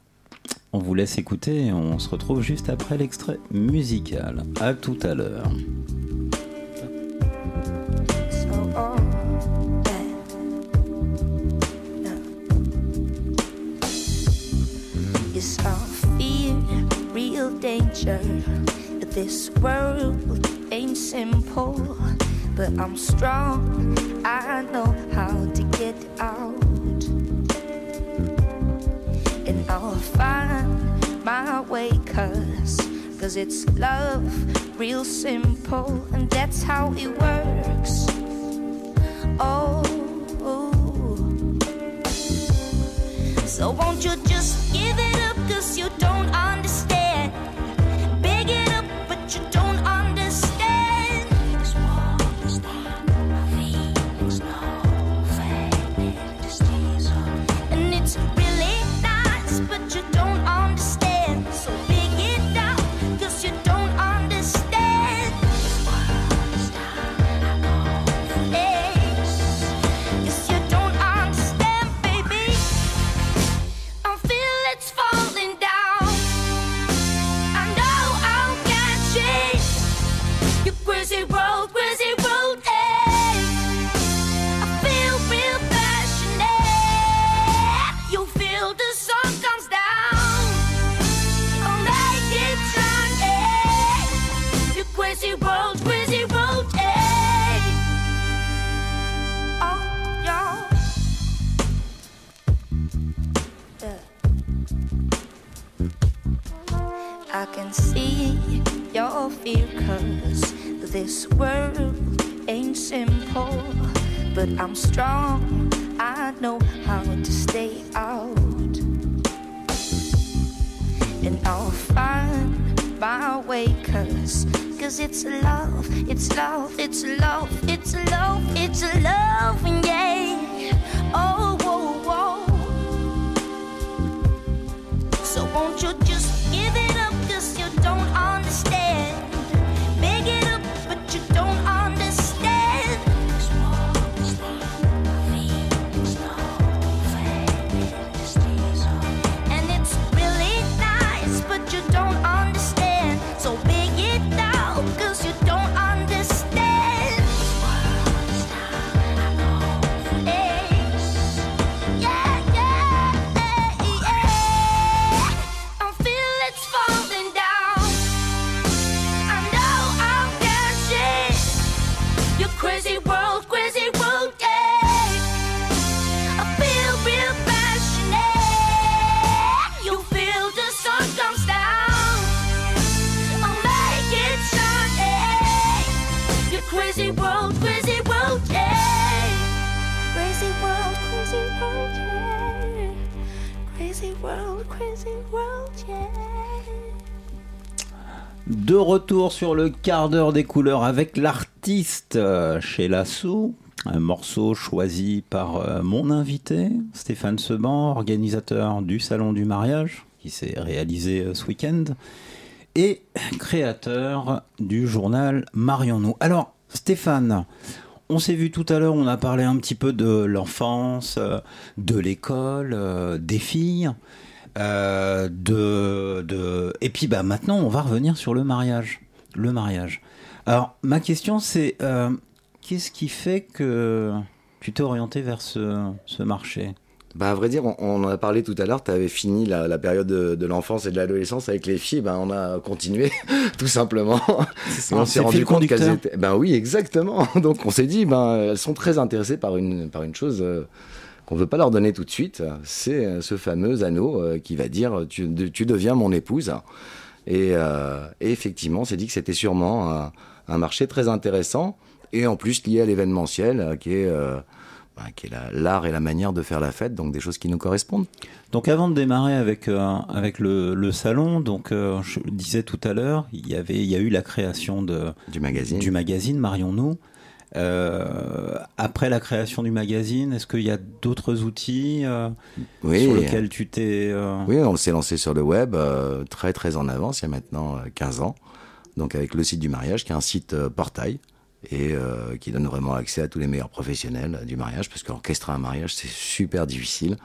on vous laisse écouter et on se retrouve juste après l'extrait musical. À tout à l'heure. This world simple, but I'm strong. I know how to get out, and I'll find my way. Cause, cause it's love, real simple, and that's how it works. Oh so won't you just give it up, cause you don't understand. Big it up, but you don't De retour sur le quart d'heure des couleurs avec l'artiste euh, chez Lasso, un morceau choisi par euh, mon invité, Stéphane Seban, organisateur du Salon du mariage, qui s'est réalisé euh, ce week-end, et créateur du journal Marions-nous. Alors, Stéphane, on s'est vu tout à l'heure, on a parlé un petit peu de l'enfance, euh, de l'école, euh, des filles. euh, de, de... Et puis bah, maintenant, on va revenir sur le mariage. Le mariage. Alors, ma question, c'est qu'est-ce qui fait que tu t'es orienté vers ce marché? Bah, à vrai dire, on, on en a parlé tout à l'heure. Tu avais fini la, la période de, de l'enfance et de l'adolescence avec les filles. Ben, on a continué, <laughs> tout simplement. ça, on c'est s'est rendu compte qu'elles étaient. Ben oui, exactement. <laughs> Donc on s'est dit, ben, elles sont très intéressées par une, par une chose. euh, qu'on veut pas leur donner tout de suite, c'est euh, ce fameux anneau euh, qui va dire tu, de- tu deviens mon épouse. Et, euh, et effectivement, on s'est dit que c'était sûrement un, un marché très intéressant et en plus lié à l'événementiel, euh, qui est, euh, bah, qui est la- l'art et la manière de faire la fête, donc des choses qui nous correspondent. Donc avant de démarrer avec, euh, avec le, le salon, donc euh, je le disais tout à l'heure, il y avait il y a eu la création de, du magazine, du magazine Marions-nous. Euh, après la création du magazine, est-ce qu'il y a d'autres outils euh, Oui. sur lesquels tu t'es... euh, Oui, on s'est lancé sur le web très très en avance, il y a maintenant euh, 15 ans. Donc avec le site du mariage, qui est un site portail et euh, qui donne vraiment accès à tous les meilleurs professionnels du mariage, parce qu'orchestrer un mariage, c'est super difficile.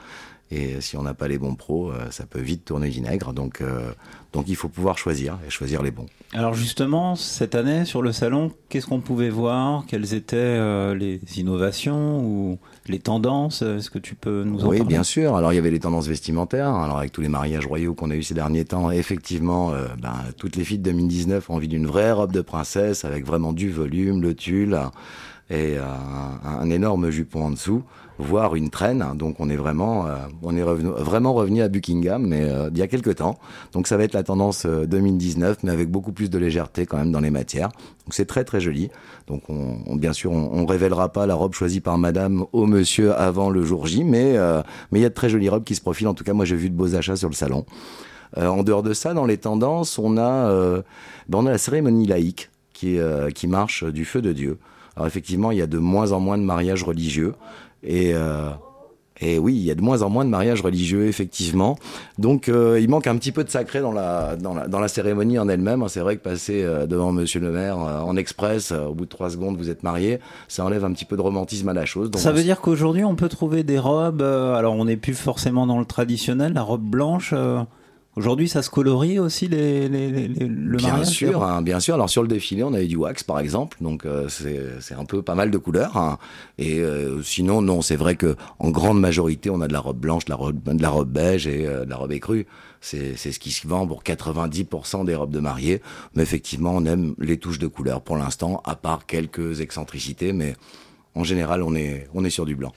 Et si on n'a pas les bons pros, euh, ça peut vite tourner vinaigre. Donc, euh, donc il faut pouvoir choisir et choisir les bons. Alors justement, cette année sur le salon, qu'est-ce qu'on pouvait voir? Quelles étaient euh, les innovations ou les tendances? Est-ce que tu peux nous en Oui, parler? bien sûr. Alors, il y avait les tendances vestimentaires. Alors, avec tous les mariages royaux qu'on a eu ces derniers temps, effectivement, euh, ben, toutes les filles de 2019 ont envie d'une vraie robe de princesse avec vraiment du volume, le tulle et un, un énorme jupon en dessous. Voire une traîne. Donc on est vraiment, euh, on est revenu, vraiment revenu à Buckingham, mais euh, il y a quelques temps. Donc ça va être la tendance euh, 2019, mais avec beaucoup plus de légèreté quand même dans les matières. Donc c'est très très joli. Donc on, bien sûr, on, on révélera pas la robe choisie par Madame au Monsieur avant le jour J, mais euh, mais il y a de très jolies robes qui se profilent. En tout cas, moi j'ai vu de beaux achats sur le salon. Euh, en dehors de ça, dans les tendances, on a, euh, ben, on a la cérémonie laïque qui, euh, qui marche du feu de Dieu. Alors effectivement, il y a de moins en moins de mariages religieux. Et, euh, et oui, il y a de moins en moins de mariages religieux, effectivement. Donc euh, il manque un petit peu de sacré dans la, dans la, dans la cérémonie en elle-même. C'est vrai que passer euh, devant Monsieur le maire en express, au bout de trois secondes, vous êtes marié, ça enlève un petit peu de romantisme à la chose. Donc, Ça veut dire qu'aujourd'hui, on peut trouver des robes. alors, on n'est plus forcément dans le traditionnel, la robe blanche. Aujourd'hui, ça se colorie aussi les, les- les- les- le bien mariage. sûr, hein, bien sûr. Alors sur le défilé, on avait du wax par exemple, donc euh, c'est c'est un peu pas mal de couleurs. hein. Et euh, sinon, non, c'est vrai que en grande majorité, on a de la robe blanche, de la robe, de la robe beige et euh, de la robe écrue. C'est c'est ce qui se vend pour 90% des robes de mariée. Mais effectivement, on aime les touches de couleur pour l'instant, à part quelques excentricités, mais en général, on est on est sur du blanc.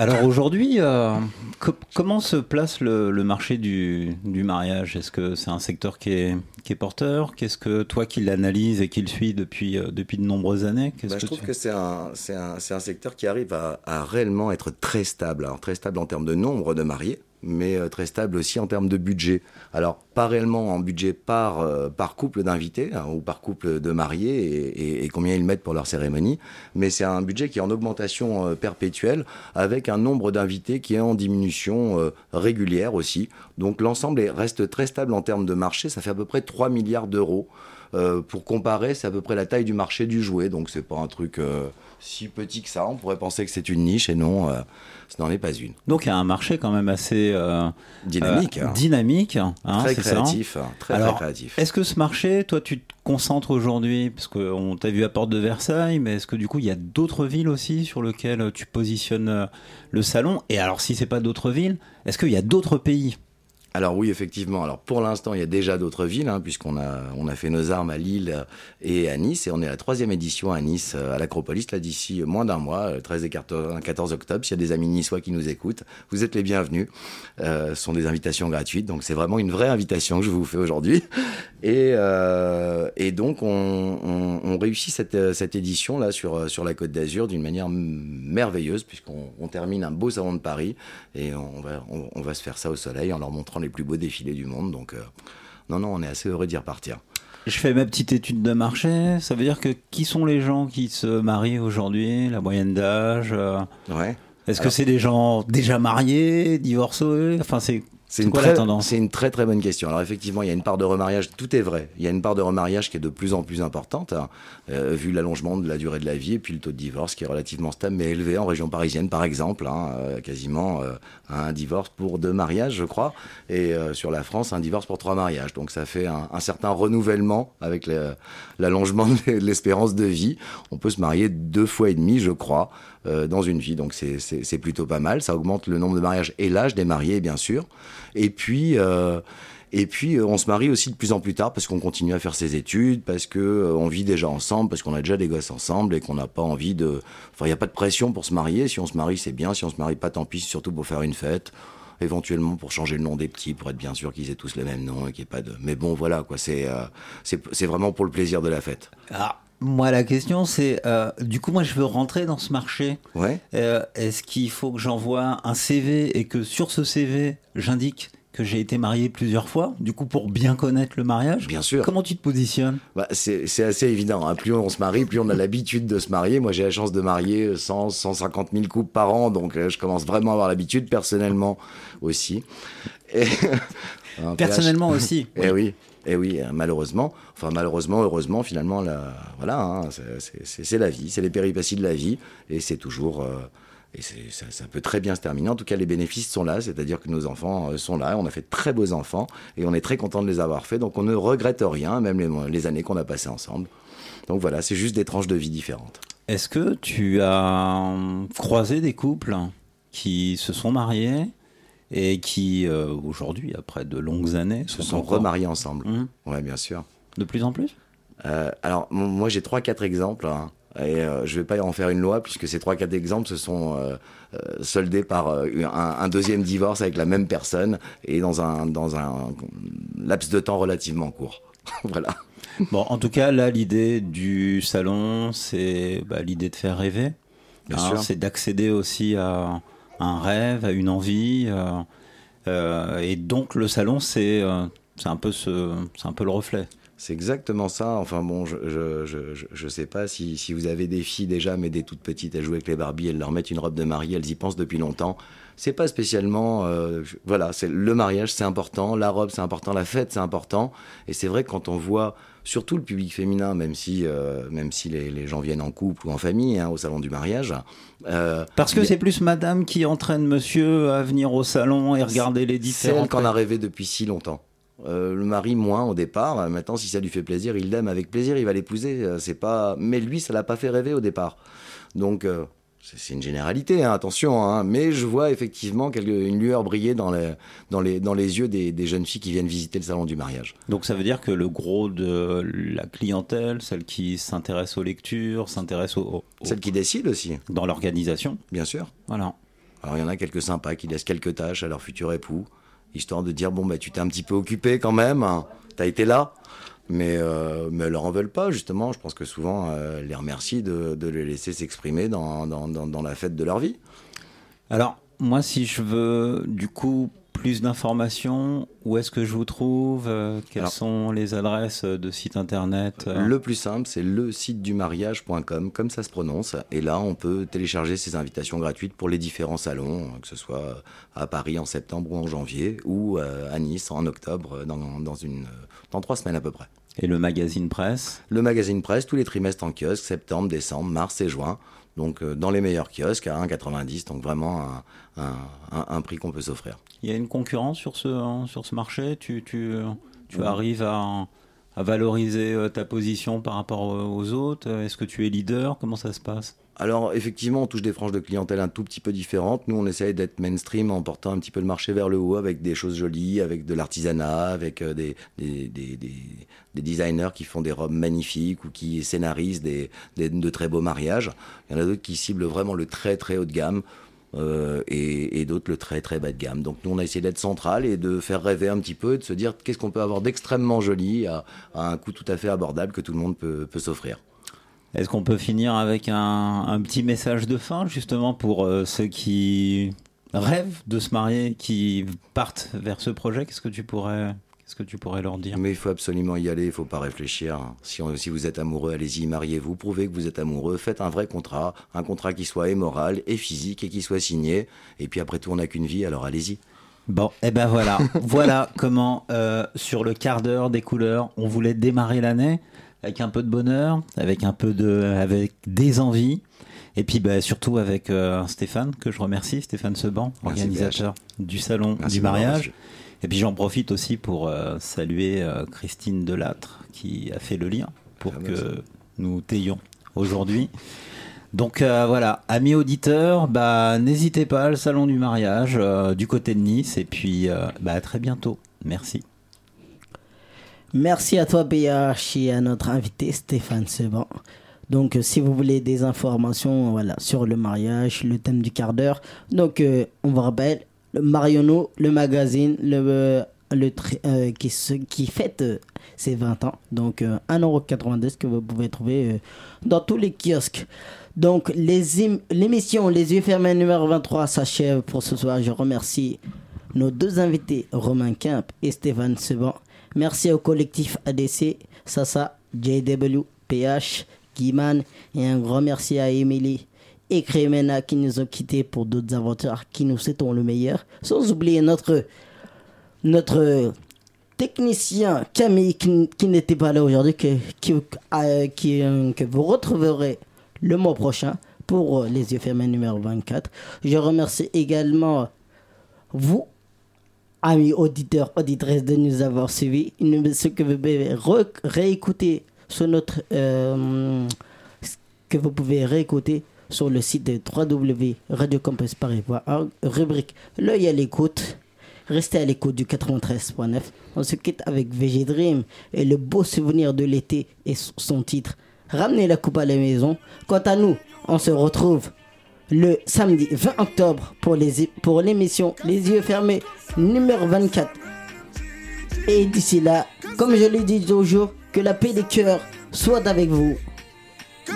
Alors aujourd'hui, euh, co- comment se place le, le marché du, du mariage? Est-ce que c'est un secteur qui est, qui est porteur? Qu'est-ce que toi qui l'analyses et qui le suis depuis, euh, depuis de nombreuses années Bah, je trouve tu- que c'est un, un, un secteur qui arrive à, à réellement être très stable. Alors très stable en termes de nombre de mariés, mais euh, très stable aussi en termes de budget. Alors pas réellement en budget par, euh, par couple d'invités hein, ou par couple de mariés et, combien ils mettent pour leur cérémonie, mais c'est un budget qui est en augmentation euh, perpétuelle avec un nombre d'invités qui est en diminution régulière aussi. Donc l'ensemble est- reste très stable en termes de marché, ça fait à peu près 3 milliards d'euros. Pour comparer, c'est à peu près la taille du marché du jouet, donc c'est pas un truc si petit que ça. On pourrait penser que c'est une niche et non, euh, ce n'en est pas une. Donc il y a un marché quand même assez euh, Dynamique, euh, hein. dynamique, hein, Très ça créatif, très, créatif. Est-ce que ce marché, toi, tu te concentres aujourd'hui, parce qu'on t'a vu à Porte de Versailles, mais est-ce que du coup il y a d'autres villes aussi sur lesquelles tu positionnes euh, le salon? Et alors si c'est pas d'autres villes, est-ce qu'il y a d'autres pays? Alors oui, effectivement. Alors pour l'instant, il y a déjà d'autres villes, hein, puisqu'on a, on a fait nos armes à Lille euh, et à Nice, et on est à la troisième édition à Nice, euh, à l'Acropolis, là d'ici moins d'un mois, le 13 et 14 14 octobre. S'il y a des amis niçois qui nous écoutent, vous êtes les bienvenus. Euh, ce sont des invitations gratuites, donc c'est vraiment une vraie invitation que je vous fais aujourd'hui. Et, euh, et donc on, on, réussit cette, euh, cette édition là sur, euh, sur la Côte d'Azur d'une manière merveilleuse, puisqu'on on termine un beau salon de Paris et on va, on va se faire ça au soleil en leur montrant les plus beaux défilés du monde. Donc euh, non, non, on est assez heureux d'y repartir. Je fais ma petite étude de marché. Ça veut dire que qui sont les gens qui se marient aujourd'hui La moyenne d'âge euh, Ouais. Est-ce que c'est des gens déjà mariés, divorcés? Enfin, c'est C'est une, quoi très, la tendance c'est une très très bonne question. Alors effectivement, il y a une part de remariage, tout est vrai. Il y a une part de remariage qui est de plus en plus importante, hein, euh, vu l'allongement de la durée de la vie et puis le taux de divorce qui est relativement stable mais élevé en région parisienne par exemple, hein, euh, quasiment euh, un divorce pour deux mariages je crois, et sur la France un divorce pour trois mariages. Donc ça fait un, un certain renouvellement avec le- l'allongement <laughs> de l'espérance de vie. On peut se marier deux fois et demi je crois dans une vie, donc c'est- plutôt pas mal. Ça augmente le nombre de mariages et l'âge des mariés bien sûr. Et puis, euh, et puis euh, on se marie aussi de plus en plus tard parce qu'on continue à faire ses études, parce que euh, vit déjà ensemble, parce qu'on a déjà des gosses ensemble et qu'on n'a pas envie de. Enfin, il n'y a pas de pression pour se marier. Si on se marie, c'est bien. Si on se marie pas, tant pis. Surtout pour faire une fête. Éventuellement pour changer le nom des petits, pour être bien sûr qu'ils aient tous le même nom et qu'il n'y ait pas de. Mais bon, voilà quoi. C'est euh, c'est c'est vraiment pour le plaisir de la fête. Ah, moi, la question, c'est euh, du coup, moi, je veux rentrer dans ce marché. Ouais. Euh, Est-ce qu'il faut que j'envoie un CV et que sur ce CV, j'indique que j'ai été marié plusieurs fois, du coup, pour bien connaître le mariage? Bien sûr. Comment tu te positionnes? Bah, c'est assez évident. hein. Plus on se marie, plus on a l'habitude de se marier. Moi, j'ai la chance de marier 100, 150 000 couples par an, donc euh, je commence vraiment à avoir l'habitude, personnellement aussi. Et- <laughs> Personnellement aussi, Eh oui. Eh oui, euh, malheureusement, enfin malheureusement, heureusement, finalement, la, voilà, hein, c'est- la vie, c'est les péripéties de la vie, et c'est toujours, euh, et ça, ça peut très bien se terminer. En tout cas, les bénéfices sont là, c'est-à-dire que nos enfants euh, sont là, on a fait de très beaux enfants, et on est très content de les avoir faits, donc on ne regrette rien, même les, années qu'on a passées ensemble. Donc voilà, c'est juste des tranches de vie différentes. Est-ce que tu as euh, croisé des couples qui se sont mariés et qui, euh, aujourd'hui, après de longues années, se sont remariés ensemble. Ouais, bien sûr. De plus en plus? Euh, Alors, moi, j'ai trois, quatre exemples. hein. Et euh, je vais pas en faire une loi puisque ces trois quatre exemples se sont soldés par un, un deuxième divorce avec la même personne et dans un dans un laps de temps relativement court. <laughs> voilà. Bon, en tout cas, là, l'idée du salon, c'est bah, l'idée de faire rêver. Bien Hein, sûr. C'est d'accéder aussi à un rêve, une envie. euh, euh, et donc, le salon, c'est euh, un, peu ce- un peu le reflet. C'est exactement ça. Enfin bon, je je, je, je- sais pas si, si vous avez des filles déjà, mais des toutes petites, elles jouent avec les Barbies, elles leur mettent une robe de mariée, elles y pensent depuis longtemps. C'est pas spécialement, voilà, c'est le mariage, c'est important, la robe, c'est important, la fête, c'est important. Et c'est vrai que quand on voit surtout le public féminin, même si euh, même si les, les gens viennent en couple ou en famille hein, au salon du mariage, euh, Parce que a- c'est plus madame qui entraîne monsieur à venir au salon et regarder les c'est différents. elle qu'on a rêvé depuis si longtemps. Euh, le mari moins au départ. Maintenant, si ça lui fait plaisir, il l'aime avec plaisir, il va l'épouser. C'est pas. Mais lui, ça l'a pas fait rêver au départ. Donc c'est une généralité, hein, attention. hein. mais je vois effectivement quelque- une lueur briller dans les dans les dans les yeux des, des jeunes filles qui viennent visiter le salon du mariage. Donc ça veut dire que le gros de la clientèle, celle qui s'intéresse aux lectures, s'intéresse aux, aux- Celle qui décide aussi. dans l'organisation. Bien sûr. Voilà. Alors il y en a quelques sympas qui laissent quelques tâches à leur futur époux, histoire de dire bon bah tu t'es un petit peu occupé quand même, hein, t'as été là, mais euh, mais elles leur en veulent pas justement. Je pense que souvent euh, elles les remercient de, de les laisser s'exprimer dans, dans, dans, dans la fête de leur vie. Alors, moi, si je veux du coup plus d'informations, où est-ce que je vous trouve euh, Quelles Alors- sont les adresses de sites internet euh Le plus simple, c'est le site du mariage.com, comme ça se prononce. Et là, on peut télécharger ces invitations gratuites pour les différents salons, que ce soit à Paris en septembre ou en janvier, ou euh, à Nice en octobre, dans, dans, une, dans trois semaines à peu près. Et le magazine presse Le magazine presse, tous les trimestres en kiosque, septembre, décembre, mars et juin. Donc euh, dans les meilleurs kiosques à 1,90, donc vraiment un, un- un- un prix qu'on peut s'offrir. Il y a une concurrence sur ce, hein, sur ce marché? Tu, tu, tu Oui. arrives à, à valoriser euh, ta position par rapport aux autres? Est-ce que tu es leader? Comment ça se passe? Alors effectivement, on touche des franges de clientèle un tout petit peu différentes. Nous, on essaye d'être mainstream en portant un petit peu le marché vers le haut avec des choses jolies, avec de l'artisanat, avec euh, des, des, des- des- des designers qui font des robes magnifiques ou qui scénarisent des- de très beaux mariages. Il y en a d'autres qui ciblent vraiment le très très haut de gamme. Euh, et, et d'autres le très très bas de gamme. Donc nous on a essayé d'être central et de faire rêver un petit peu, de se dire qu'est-ce qu'on peut avoir d'extrêmement joli à, à un coût tout à fait abordable que tout le monde peut, peut s'offrir. Est-ce qu'on peut finir avec un, un petit message de fin, justement, pour euh, ceux qui rêvent de se marier, qui partent vers ce projet? Qu'est-ce que tu pourrais, qu'est-ce que tu pourrais leur dire? Mais il faut absolument y aller, il faut pas réfléchir. Si, on- si vous êtes amoureux, allez-y, mariez-vous, prouvez que vous êtes amoureux, faites un vrai contrat, un contrat qui soit et moral et physique et qui soit signé. Et puis après tout, on n'a qu'une vie, alors allez-y. Bon, et ben voilà, <laughs> voilà comment euh, sur le quart d'heure des couleurs, on voulait démarrer l'année avec un peu de bonheur, avec un peu de, avec des envies, et puis bah, surtout avec euh, Stéphane que je remercie, Stéphane Seban, Merci, organisateur du salon Merci du mariage. Et puis j'en profite aussi pour euh, saluer euh, Christine Delattre qui a fait le lien pour Ah, merci. que nous t'ayons aujourd'hui. Donc euh, voilà, amis auditeurs, bah, n'hésitez pas, le salon du mariage euh, du côté de Nice, et puis euh, bah, à très bientôt. Merci. Merci à toi, BH, et à notre invité Stéphane Seban. Donc, si vous voulez des informations voilà, sur le mariage, le thème du quart d'heure, donc euh, on vous rappelle, le Marionneau, le magazine, le, euh, le euh, qui, qui fête euh, ses 20 ans. Donc, euh, 1,90€ que vous pouvez trouver dans tous les kiosques. Donc, les l'émission Les yeux fermés numéro 23 s'achève pour ce soir. Je remercie nos deux invités, Romain Kemp et Stéphane Seban. Merci au collectif ADC, Sasa, JW, PH, Guiman et un grand merci à Emily et Crémena qui nous ont quittés pour d'autres aventures qui nous souhaitons le meilleur. Sans oublier notre, notre technicien Camille qui, qui n'était pas là aujourd'hui, que, qui, euh, euh, que vous retrouverez le mois prochain pour euh, Les Yeux Fermés numéro 24. Je remercie également vous, amis auditeurs, auditrices, de nous avoir suivis. Ce que vous pouvez réécouter sur notre. que vous pouvez réécouter sur le site de www.radiocampusparis.org, rubrique L'œil à l'écoute. Restez à l'écoute du 93.9. On se quitte avec VG Dream et le beau souvenir de l'été et son titre Ramenez la coupe à la maison. Quant à nous, on se retrouve le samedi 20 octobre pour les pour l'émission Les yeux fermés numéro 24. Et d'ici là, comme je le dis toujours, que la paix des cœurs soit avec vous. Que